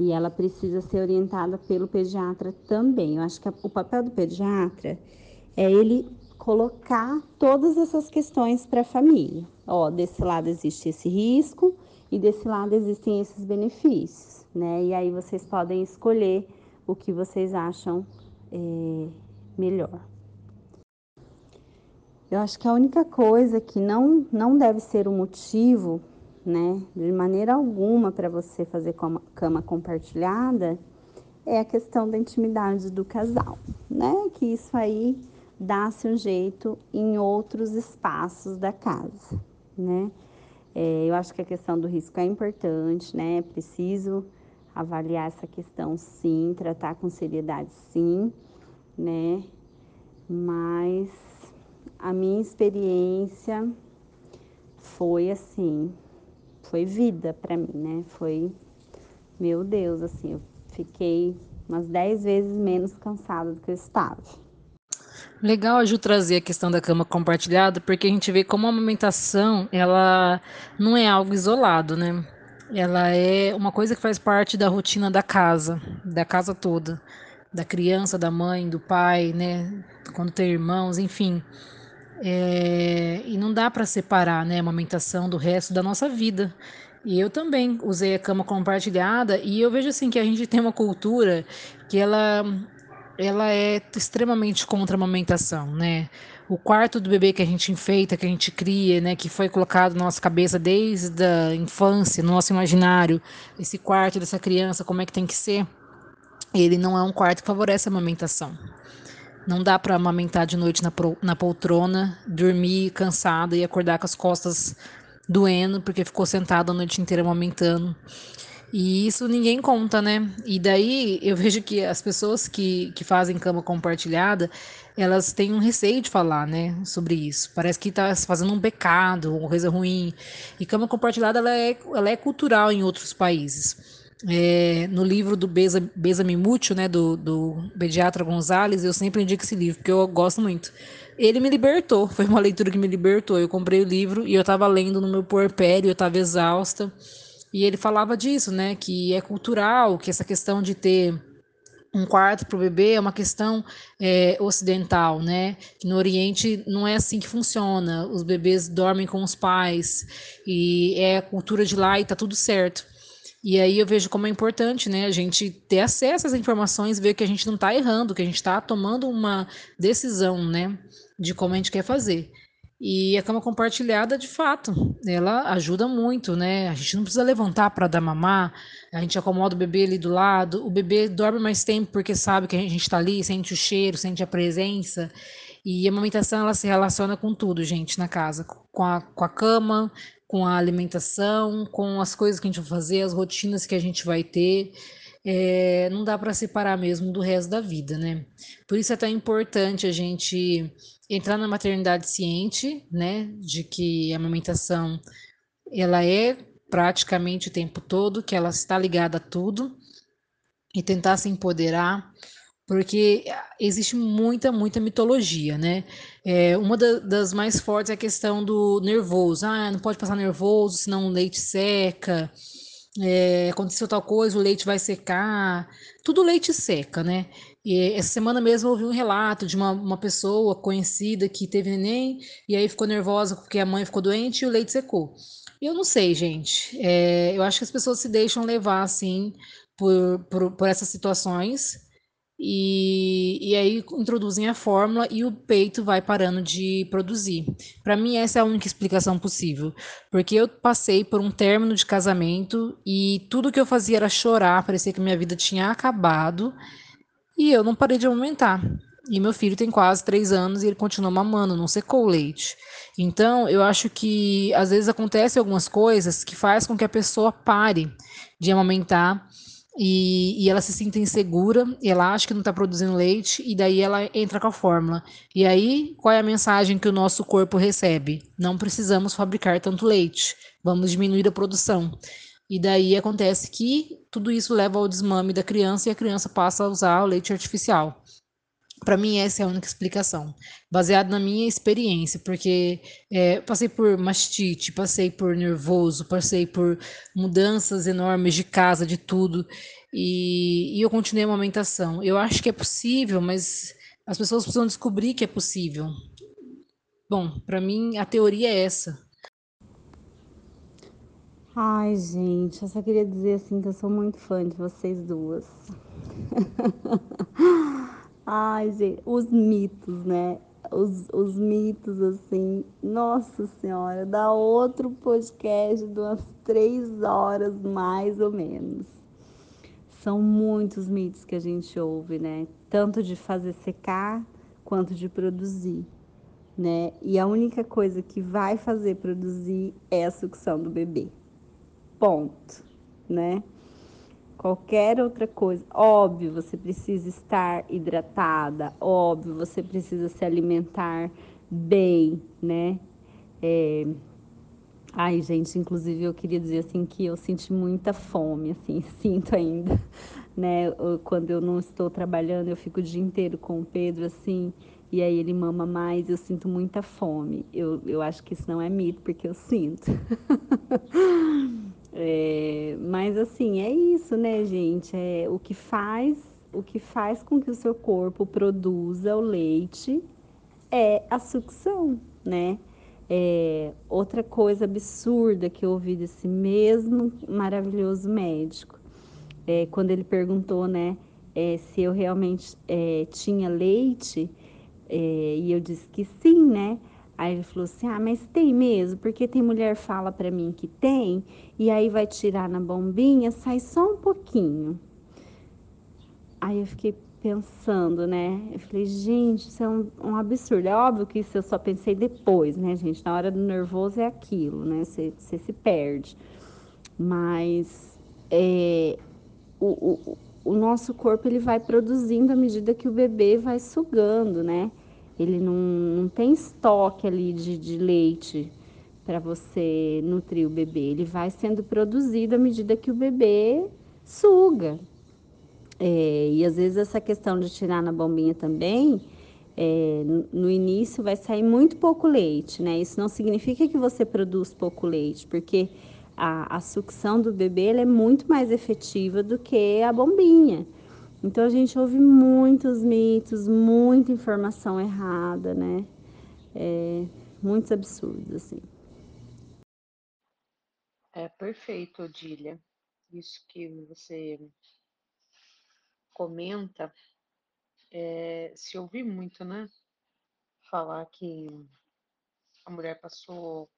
E ela precisa ser orientada pelo pediatra também. Eu acho que o papel do pediatra é ele colocar todas essas questões para a família. Ó, desse lado existe esse risco e desse lado existem esses benefícios, né? E aí vocês podem escolher o que vocês acham é, melhor. Eu acho que a única coisa que não, não deve ser um motivo, né, de maneira alguma para você fazer cama, compartilhada, é a questão da intimidade do casal, né? Que isso aí dá-se um jeito em outros espaços da casa, né? É, eu acho que a questão do risco é importante, né? Preciso avaliar essa questão sim, tratar com seriedade sim, né? Mas a minha experiência foi assim, foi vida para mim, né? Foi, meu Deus, assim, eu fiquei umas dez vezes menos cansada do que eu estava. Legal a Ju trazer a questão da cama compartilhada, porque a gente vê como a amamentação, ela não é algo isolado, né? Ela é uma coisa que faz parte da rotina da casa, da casa toda, da criança, da mãe, do pai, né? Quando tem irmãos, enfim. É, e não dá para separar né, a amamentação do resto da nossa vida. E eu também usei a cama compartilhada e eu vejo assim que a gente tem uma cultura que ela, ela é extremamente contra a amamentação, né? O quarto do bebê que a gente enfeita, que a gente cria, né, que foi colocado na nossa cabeça desde a infância, no nosso imaginário, esse quarto dessa criança, como é que tem que ser, ele não é um quarto que favorece a amamentação. Não dá para amamentar de noite na, na poltrona, dormir cansado e acordar com as costas doendo porque ficou sentado a noite inteira amamentando. E isso ninguém conta, né? E daí eu vejo que as pessoas que, que fazem cama compartilhada, elas têm um receio de falar, né, sobre isso. Parece que está fazendo um pecado, uma coisa ruim. E cama compartilhada, ela é, ela é cultural em outros países. É, no livro do Beza, Beza Mimúcio, né, do, do pediatra Gonzalez, eu sempre indico esse livro, porque eu gosto muito. Ele me libertou, foi uma leitura que me libertou. Eu comprei o livro e eu estava lendo no meu puerpério, eu estava exausta. E ele falava disso, né, que é cultural, que essa questão de ter um quarto para o bebê é uma questão é, ocidental, né? Que no Oriente não é assim que funciona. Os bebês dormem com os pais e é a cultura de lá e tá tudo certo. E aí eu vejo como é importante, né, a gente ter acesso às informações, ver que a gente não está errando, que a gente está tomando uma decisão, né, de como a gente quer fazer. E a cama compartilhada, de fato, ela ajuda muito, né? A gente não precisa levantar para dar mamar, a gente acomoda o bebê ali do lado, o bebê dorme mais tempo porque sabe que a gente está ali, sente o cheiro, sente a presença. E a amamentação ela se relaciona com tudo, gente, na casa, com a, com a cama, com a alimentação, com as coisas que a gente vai fazer, as rotinas que a gente vai ter. É, não dá para separar mesmo do resto da vida, né? Por isso é tão importante a gente entrar na maternidade ciente, né, de que a amamentação ela é praticamente o tempo todo, que ela está ligada a tudo e tentar se empoderar porque existe muita, muita mitologia, né? É, uma da, das mais fortes é a questão do nervoso. Ah, não pode passar nervoso, senão o leite seca. É, aconteceu tal coisa, o leite vai secar. Tudo leite seca, né? E essa semana mesmo eu ouvi um relato de uma, uma pessoa conhecida que teve neném e aí ficou nervosa porque a mãe ficou doente e o leite secou. Eu não sei, gente. É, eu acho que as pessoas se deixam levar, assim, por, por, por essas situações e, e aí introduzem a fórmula e o peito vai parando de produzir. Para mim, essa é a única explicação possível, porque eu passei por um término de casamento e tudo que eu fazia era chorar, parecia que minha vida tinha acabado e eu não parei de aumentar. E meu filho tem quase três anos e ele continua mamando, não secou o leite. Então, eu acho que às vezes acontecem algumas coisas que faz com que a pessoa pare de amamentar e, e, ela se sinta insegura, ela acha que não está produzindo leite, e daí ela entra com a fórmula. E aí, qual é a mensagem que o nosso corpo recebe? Não precisamos fabricar tanto leite, vamos diminuir a produção. E daí acontece que tudo isso leva ao desmame da criança e a criança passa a usar o leite artificial. Para mim, essa é a única explicação, baseado na minha experiência, porque é, passei por mastite, passei por nervoso, passei por mudanças enormes de casa, de tudo, e, e eu continuei a amamentação. Eu acho que é possível, mas as pessoas precisam descobrir que é possível. Bom, para mim, a teoria é essa. Ai, gente, eu só queria dizer assim que eu sou muito fã de vocês duas. Ai, gente, os mitos, né? Os, os mitos, assim, nossa senhora, dá outro podcast de umas três horas, mais ou menos. São muitos mitos que a gente ouve, né? Tanto de fazer secar quanto de produzir, né? E a única coisa que vai fazer produzir é a sucção do bebê. Ponto, né? Qualquer outra coisa. Óbvio, você precisa estar hidratada, óbvio, você precisa se alimentar bem, né? É... Ai, gente, inclusive eu queria dizer assim que eu senti muita fome, assim, sinto ainda, né? Quando eu não estou trabalhando, eu fico o dia inteiro com o Pedro, assim, e aí ele mama mais, eu sinto muita fome. Eu, eu acho que isso não é mito, porque eu sinto. É, mas assim, é isso, né, gente? É o que faz, o que faz com que o seu corpo produza o leite é a sucção, né? É, outra coisa absurda que eu ouvi desse mesmo maravilhoso médico, é, quando ele perguntou, né, é, se eu realmente é, tinha leite, é, e eu disse que sim, né? Aí ele falou assim: Ah, mas tem mesmo? Porque tem mulher fala para mim que tem, e aí vai tirar na bombinha, sai só um pouquinho. Aí eu fiquei pensando, né? Eu falei, gente, isso é um, um, absurdo. É óbvio que isso eu só pensei depois, né, gente? Na hora do nervoso é aquilo, né? Você, se perde. Mas é, o, o, o nosso corpo ele vai produzindo à medida que o bebê vai sugando, né? Ele não, não tem estoque ali de, de leite para você nutrir o bebê. Ele vai sendo produzido à medida que o bebê suga. É, e às vezes essa questão de tirar na bombinha também, é, no início vai sair muito pouco leite, né? Isso não significa que você produz pouco leite, porque a, a sucção do bebê é muito mais efetiva do que a bombinha. Então a gente ouve muitos mitos, muita informação errada, né? É, muitos absurdos, assim. É perfeito, Odília. isso que você comenta, é, se ouvi muito, né? Falar que a mulher passou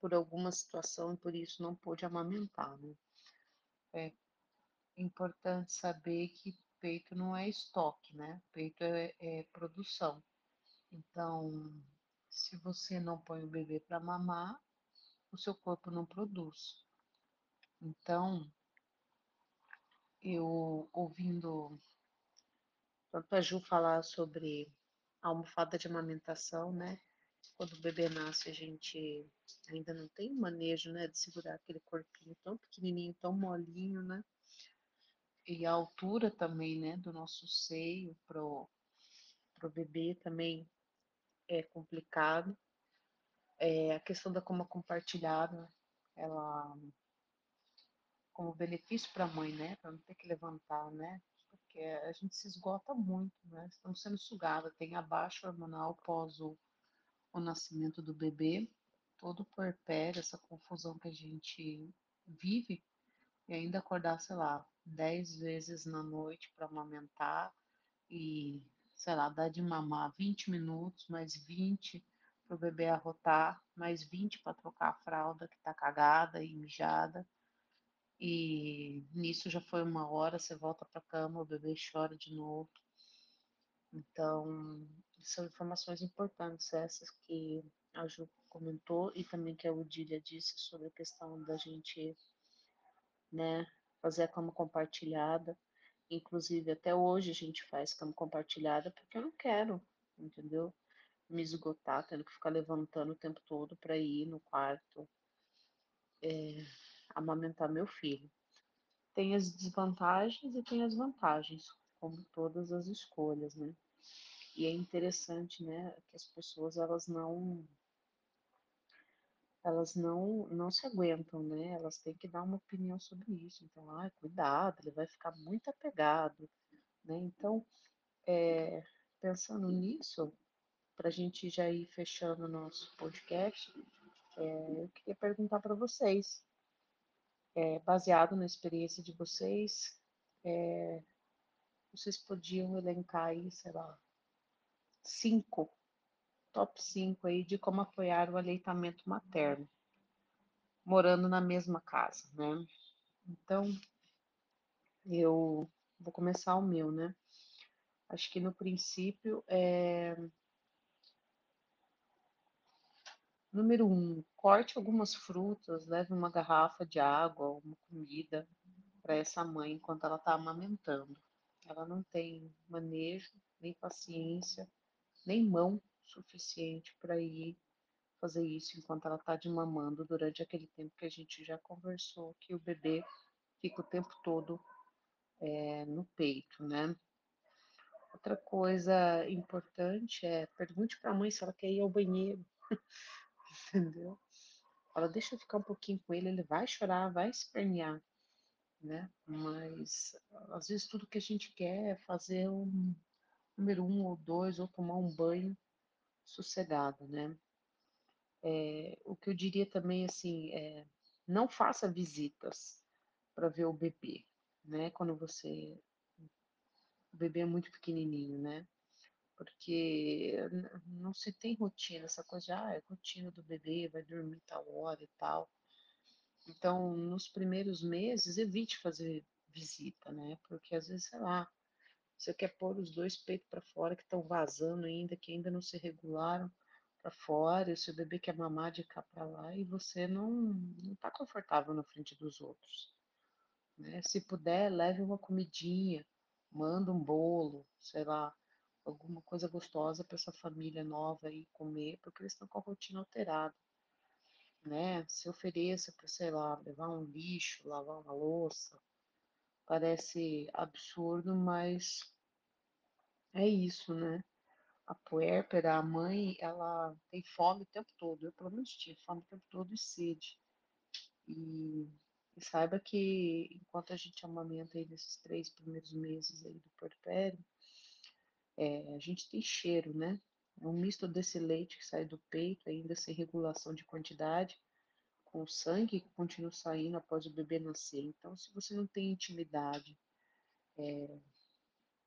por alguma situação e por isso não pôde amamentar, né? É importante saber que peito não é estoque, né? Peito é, é produção. Então, se você não põe o bebê para mamar, o seu corpo não produz. Então, eu ouvindo tanto a Ju falar sobre a almofada de amamentação, né? Quando o bebê nasce, a gente ainda não tem manejo, né, de segurar aquele corpinho tão pequenininho, tão molinho, né? E a altura também, né, do nosso seio pro, pro bebê também é complicado. É, a questão da cama compartilhada, ela como benefício para a mãe, né, para não ter que levantar, né, porque a gente se esgota muito, né, estamos sendo sugadas, tem abaixo hormonal pós o, o nascimento do bebê, todo o puerpério, essa confusão que a gente vive, e ainda acordar, sei lá, dez vezes na noite para amamentar e, sei lá, dar de mamar 20 minutos, mais 20 para o bebê arrotar, mais 20 para trocar a fralda que está cagada e mijada. E nisso já foi uma hora, você volta para a cama, o bebê chora de novo. Então, são informações importantes essas que a Ju comentou e também que a Odília disse sobre a questão da gente, né, fazer a cama compartilhada. Inclusive, até hoje a gente faz cama compartilhada porque eu não quero, entendeu? Me esgotar, tendo que ficar levantando o tempo todo para ir no quarto é, amamentar meu filho. Tem as desvantagens e tem as vantagens, como todas as escolhas, né? E é interessante, né, que as pessoas elas não elas não não se aguentam, né? Elas têm que dar uma opinião sobre isso. Então, ah, cuidado, ele vai ficar muito apegado, né? Então, é, pensando nisso, para a gente já ir fechando o nosso podcast, é, eu queria perguntar para vocês, é, baseado na experiência de vocês, vocês podiam elencar aí, sei lá, cinco, top cinco aí de como apoiar o aleitamento materno, morando na mesma casa, né? Então, eu vou começar o meu, né? Acho que no princípio é. Número um, corte algumas frutas, leve uma garrafa de água, uma comida para essa mãe enquanto ela está amamentando. Ela não tem manejo, nem paciência, nem mão suficiente para ir fazer isso enquanto ela está de mamando durante aquele tempo que a gente já conversou, que o bebê fica o tempo todo é, no peito, né? Outra coisa importante é pergunte para a mãe se ela quer ir ao banheiro, entendeu? Ela deixa eu ficar um pouquinho com ele, ele vai chorar, vai espernear, né? Mas às vezes tudo que a gente quer é fazer um número um ou dois, ou tomar um banho sossegado, né? É, o que eu diria também, assim, é não faça visitas para ver o bebê, né? Quando você... O bebê é muito pequenininho, né? Porque não se tem rotina, essa coisa de, ah, é rotina do bebê, vai dormir tal hora e tal. Então, nos primeiros meses, evite fazer visita, né? Porque às vezes, sei lá, você quer pôr os dois peitos para fora que estão vazando ainda, que ainda não se regularam para fora, e o seu bebê quer mamar de cá para lá e você não está confortável na frente dos outros. Né? Se puder, leve uma comidinha, manda um bolo, sei lá, alguma coisa gostosa para essa família nova aí comer, porque eles estão com a rotina alterada. Né? Se ofereça para, sei lá, levar um lixo, lavar uma louça. Parece absurdo, mas é isso, né? A puérpera, a mãe, ela tem fome o tempo todo. Eu, pelo menos, tinha fome o tempo todo e sede. E, e saiba que enquanto a gente amamenta aí nesses três primeiros meses aí do puerpério, é, a gente tem cheiro, né? É um misto desse leite que sai do peito, ainda sem regulação de quantidade, com sangue que continua saindo após o bebê nascer. Então, se você não tem intimidade, é,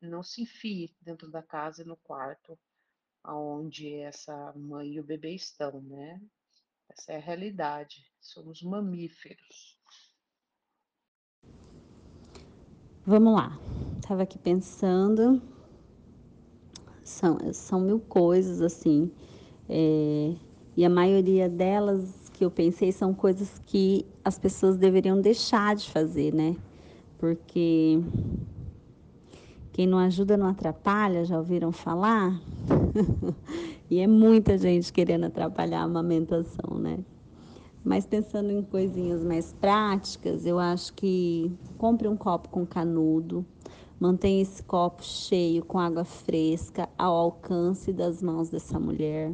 não se enfie dentro da casa, no quarto, aonde essa mãe e o bebê estão, né? Essa é a realidade. Somos mamíferos. Vamos lá. Tava aqui pensando. São, são mil coisas, assim. É, e a maioria delas que eu pensei são coisas que as pessoas deveriam deixar de fazer, né? Porque quem não ajuda não atrapalha, já ouviram falar? e é muita gente querendo atrapalhar a amamentação, né? Mas pensando em coisinhas mais práticas, eu acho que compre um copo com canudo, mantenha esse copo cheio com água fresca ao alcance das mãos dessa mulher,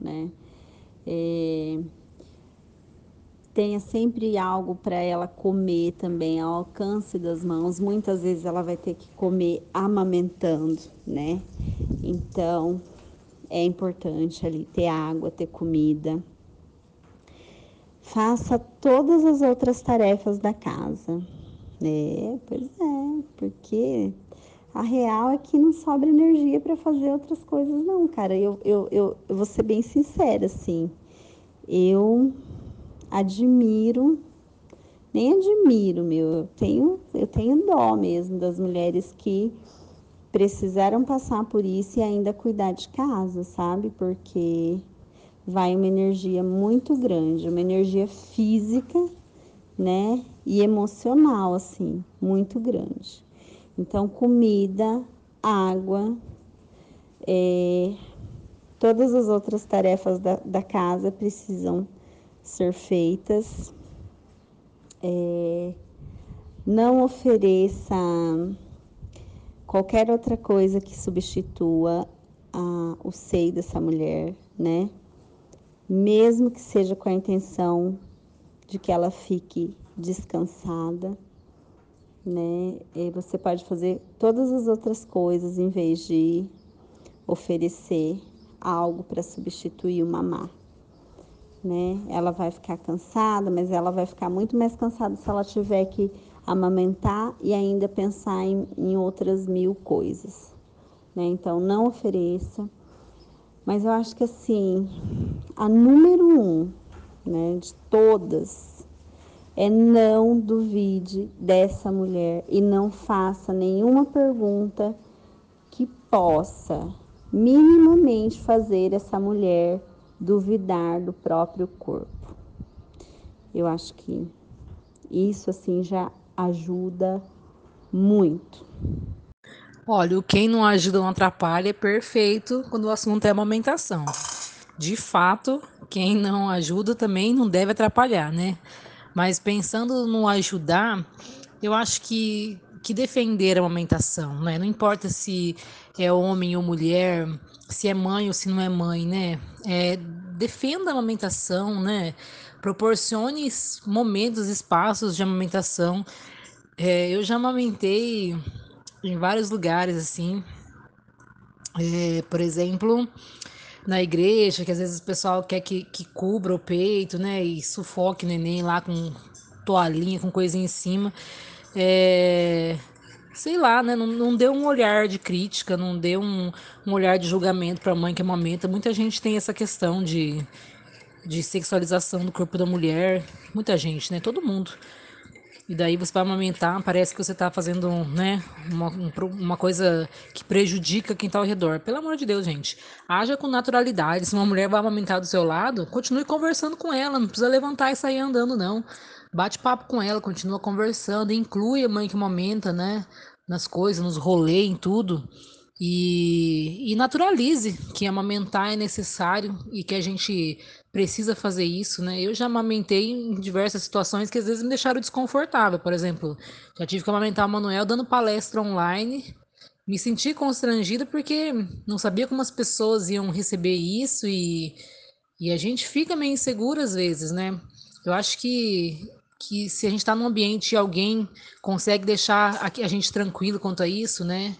né? É, tenha sempre algo para ela comer também ao alcance das mãos. Muitas vezes ela vai ter que comer amamentando, né? Então é importante ali ter água, ter comida. Faça todas as outras tarefas da casa. É, pois é, porque a real é que não sobra energia para fazer outras coisas, não, cara. Eu, eu, eu, eu vou ser bem sincera, assim. Eu admiro, nem admiro, meu, eu tenho, eu tenho dó mesmo das mulheres que precisaram passar por isso e ainda cuidar de casa, sabe? Porque vai uma energia muito grande, uma energia física, né? E emocional, assim, muito grande. Então, comida, água, é, todas as outras tarefas da, da casa precisam ser feitas. É, não ofereça qualquer outra coisa que substitua a, o seio dessa mulher, né? Mesmo que seja com a intenção de que ela fique descansada, né? E você pode fazer todas as outras coisas em vez de oferecer algo para substituir o mamar né? Ela vai ficar cansada, mas ela vai ficar muito mais cansada se ela tiver que amamentar e ainda pensar em, em outras mil coisas, né? Então, não ofereça. Mas eu acho que assim, a número um, né, de todas, é não duvide dessa mulher e não faça nenhuma pergunta que possa minimamente fazer essa mulher duvidar do próprio corpo. Eu acho que isso assim já ajuda muito. Olha, o quem não ajuda não atrapalha é perfeito quando o assunto é amamentação. De fato, quem não ajuda também não deve atrapalhar, né? Mas pensando no ajudar, eu acho que, que defender a amamentação, né? Não importa se é homem ou mulher, se é mãe ou se não é mãe, né? É, defenda a amamentação, né? Proporcione momentos, espaços de amamentação. É, eu já amamentei em vários lugares, assim. É, por exemplo, na igreja, que às vezes o pessoal quer que, que cubra o peito, né? E sufoque o neném lá com toalhinha, com coisinha em cima. É, sei lá, né? Não, não deu um olhar de crítica, não deu um, um olhar de julgamento para a mãe que amamenta. Muita gente tem essa questão de, de sexualização do corpo da mulher. Muita gente, né? Todo mundo. E daí você vai amamentar, parece que você está fazendo né, uma, uma coisa que prejudica quem está ao redor. Pelo amor de Deus, gente. Haja com naturalidade. Se uma mulher vai amamentar do seu lado, continue conversando com ela. Não precisa levantar e sair andando, não bate papo com ela, continua conversando, inclui a mãe que amamenta, né? Nas coisas, nos rolês, em tudo. E, e, naturalize que amamentar é necessário e que a gente precisa fazer isso, né? Eu já amamentei em diversas situações que às vezes me deixaram desconfortável. Por exemplo, já tive que amamentar o Manuel dando palestra online. Me senti constrangida porque não sabia como as pessoas iam receber isso e, e a gente fica meio insegura às vezes, né? Eu acho que que se a gente está num ambiente e alguém consegue deixar a, gente tranquilo quanto a isso, né?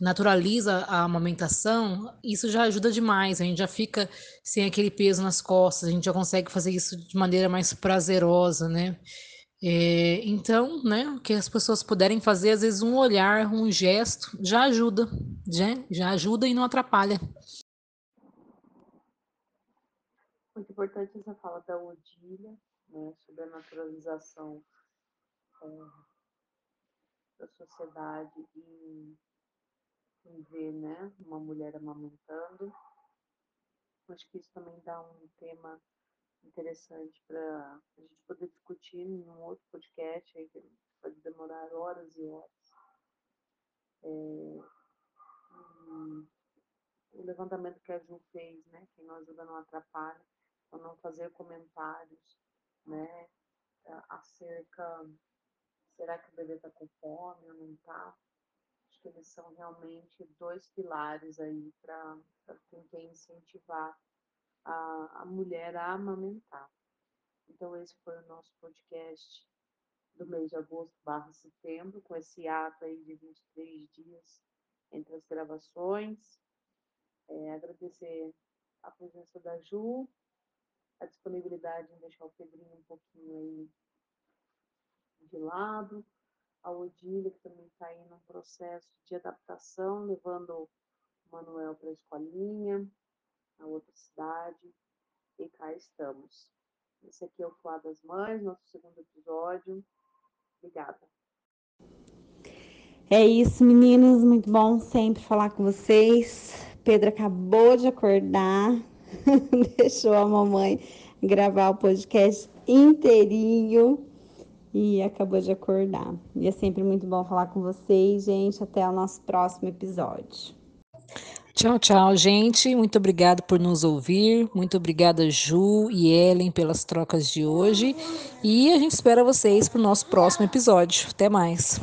naturaliza a amamentação, isso já ajuda demais. A gente já fica sem aquele peso nas costas, a gente já consegue fazer isso de maneira mais prazerosa, né? É, então, né, que as pessoas puderem fazer, às vezes um olhar, um gesto, já ajuda, já, já ajuda e não atrapalha. Muito importante essa fala da Odília, né, sobre a naturalização é, da sociedade e em ver né, uma mulher amamentando. Acho que isso também dá um tema interessante para a gente poder discutir em um outro podcast aí, que pode demorar horas e horas. É, o levantamento que a Ju fez, né, que não ajuda não atrapalha, a não fazer comentários, né, acerca será que o bebê está com fome ou não está? Acho que eles são realmente dois pilares aí para quem incentivar a, a mulher a amamentar. Então, esse foi o nosso podcast do mês de agosto barra setembro, com esse ato aí de 23 dias entre as gravações. É, agradecer a presença da Ju, a disponibilidade em deixar o Pedrinho um pouquinho aí de lado, a Odília, que também está aí num processo de adaptação, levando o Manuel para a escolinha, na outra cidade, e cá estamos. Esse aqui é o Fuá das Mães, nosso segundo episódio. Obrigada. É isso, meninos. Muito bom sempre falar com vocês. Pedro acabou de acordar, deixou a mamãe gravar o podcast inteirinho e acabou de acordar. E é sempre muito bom falar com vocês, gente. Até o nosso próximo episódio. Tchau, tchau, gente. Muito obrigada por nos ouvir. Muito obrigada, Ju e Ellen, pelas trocas de hoje. E a gente espera vocês para o nosso próximo episódio. Até mais.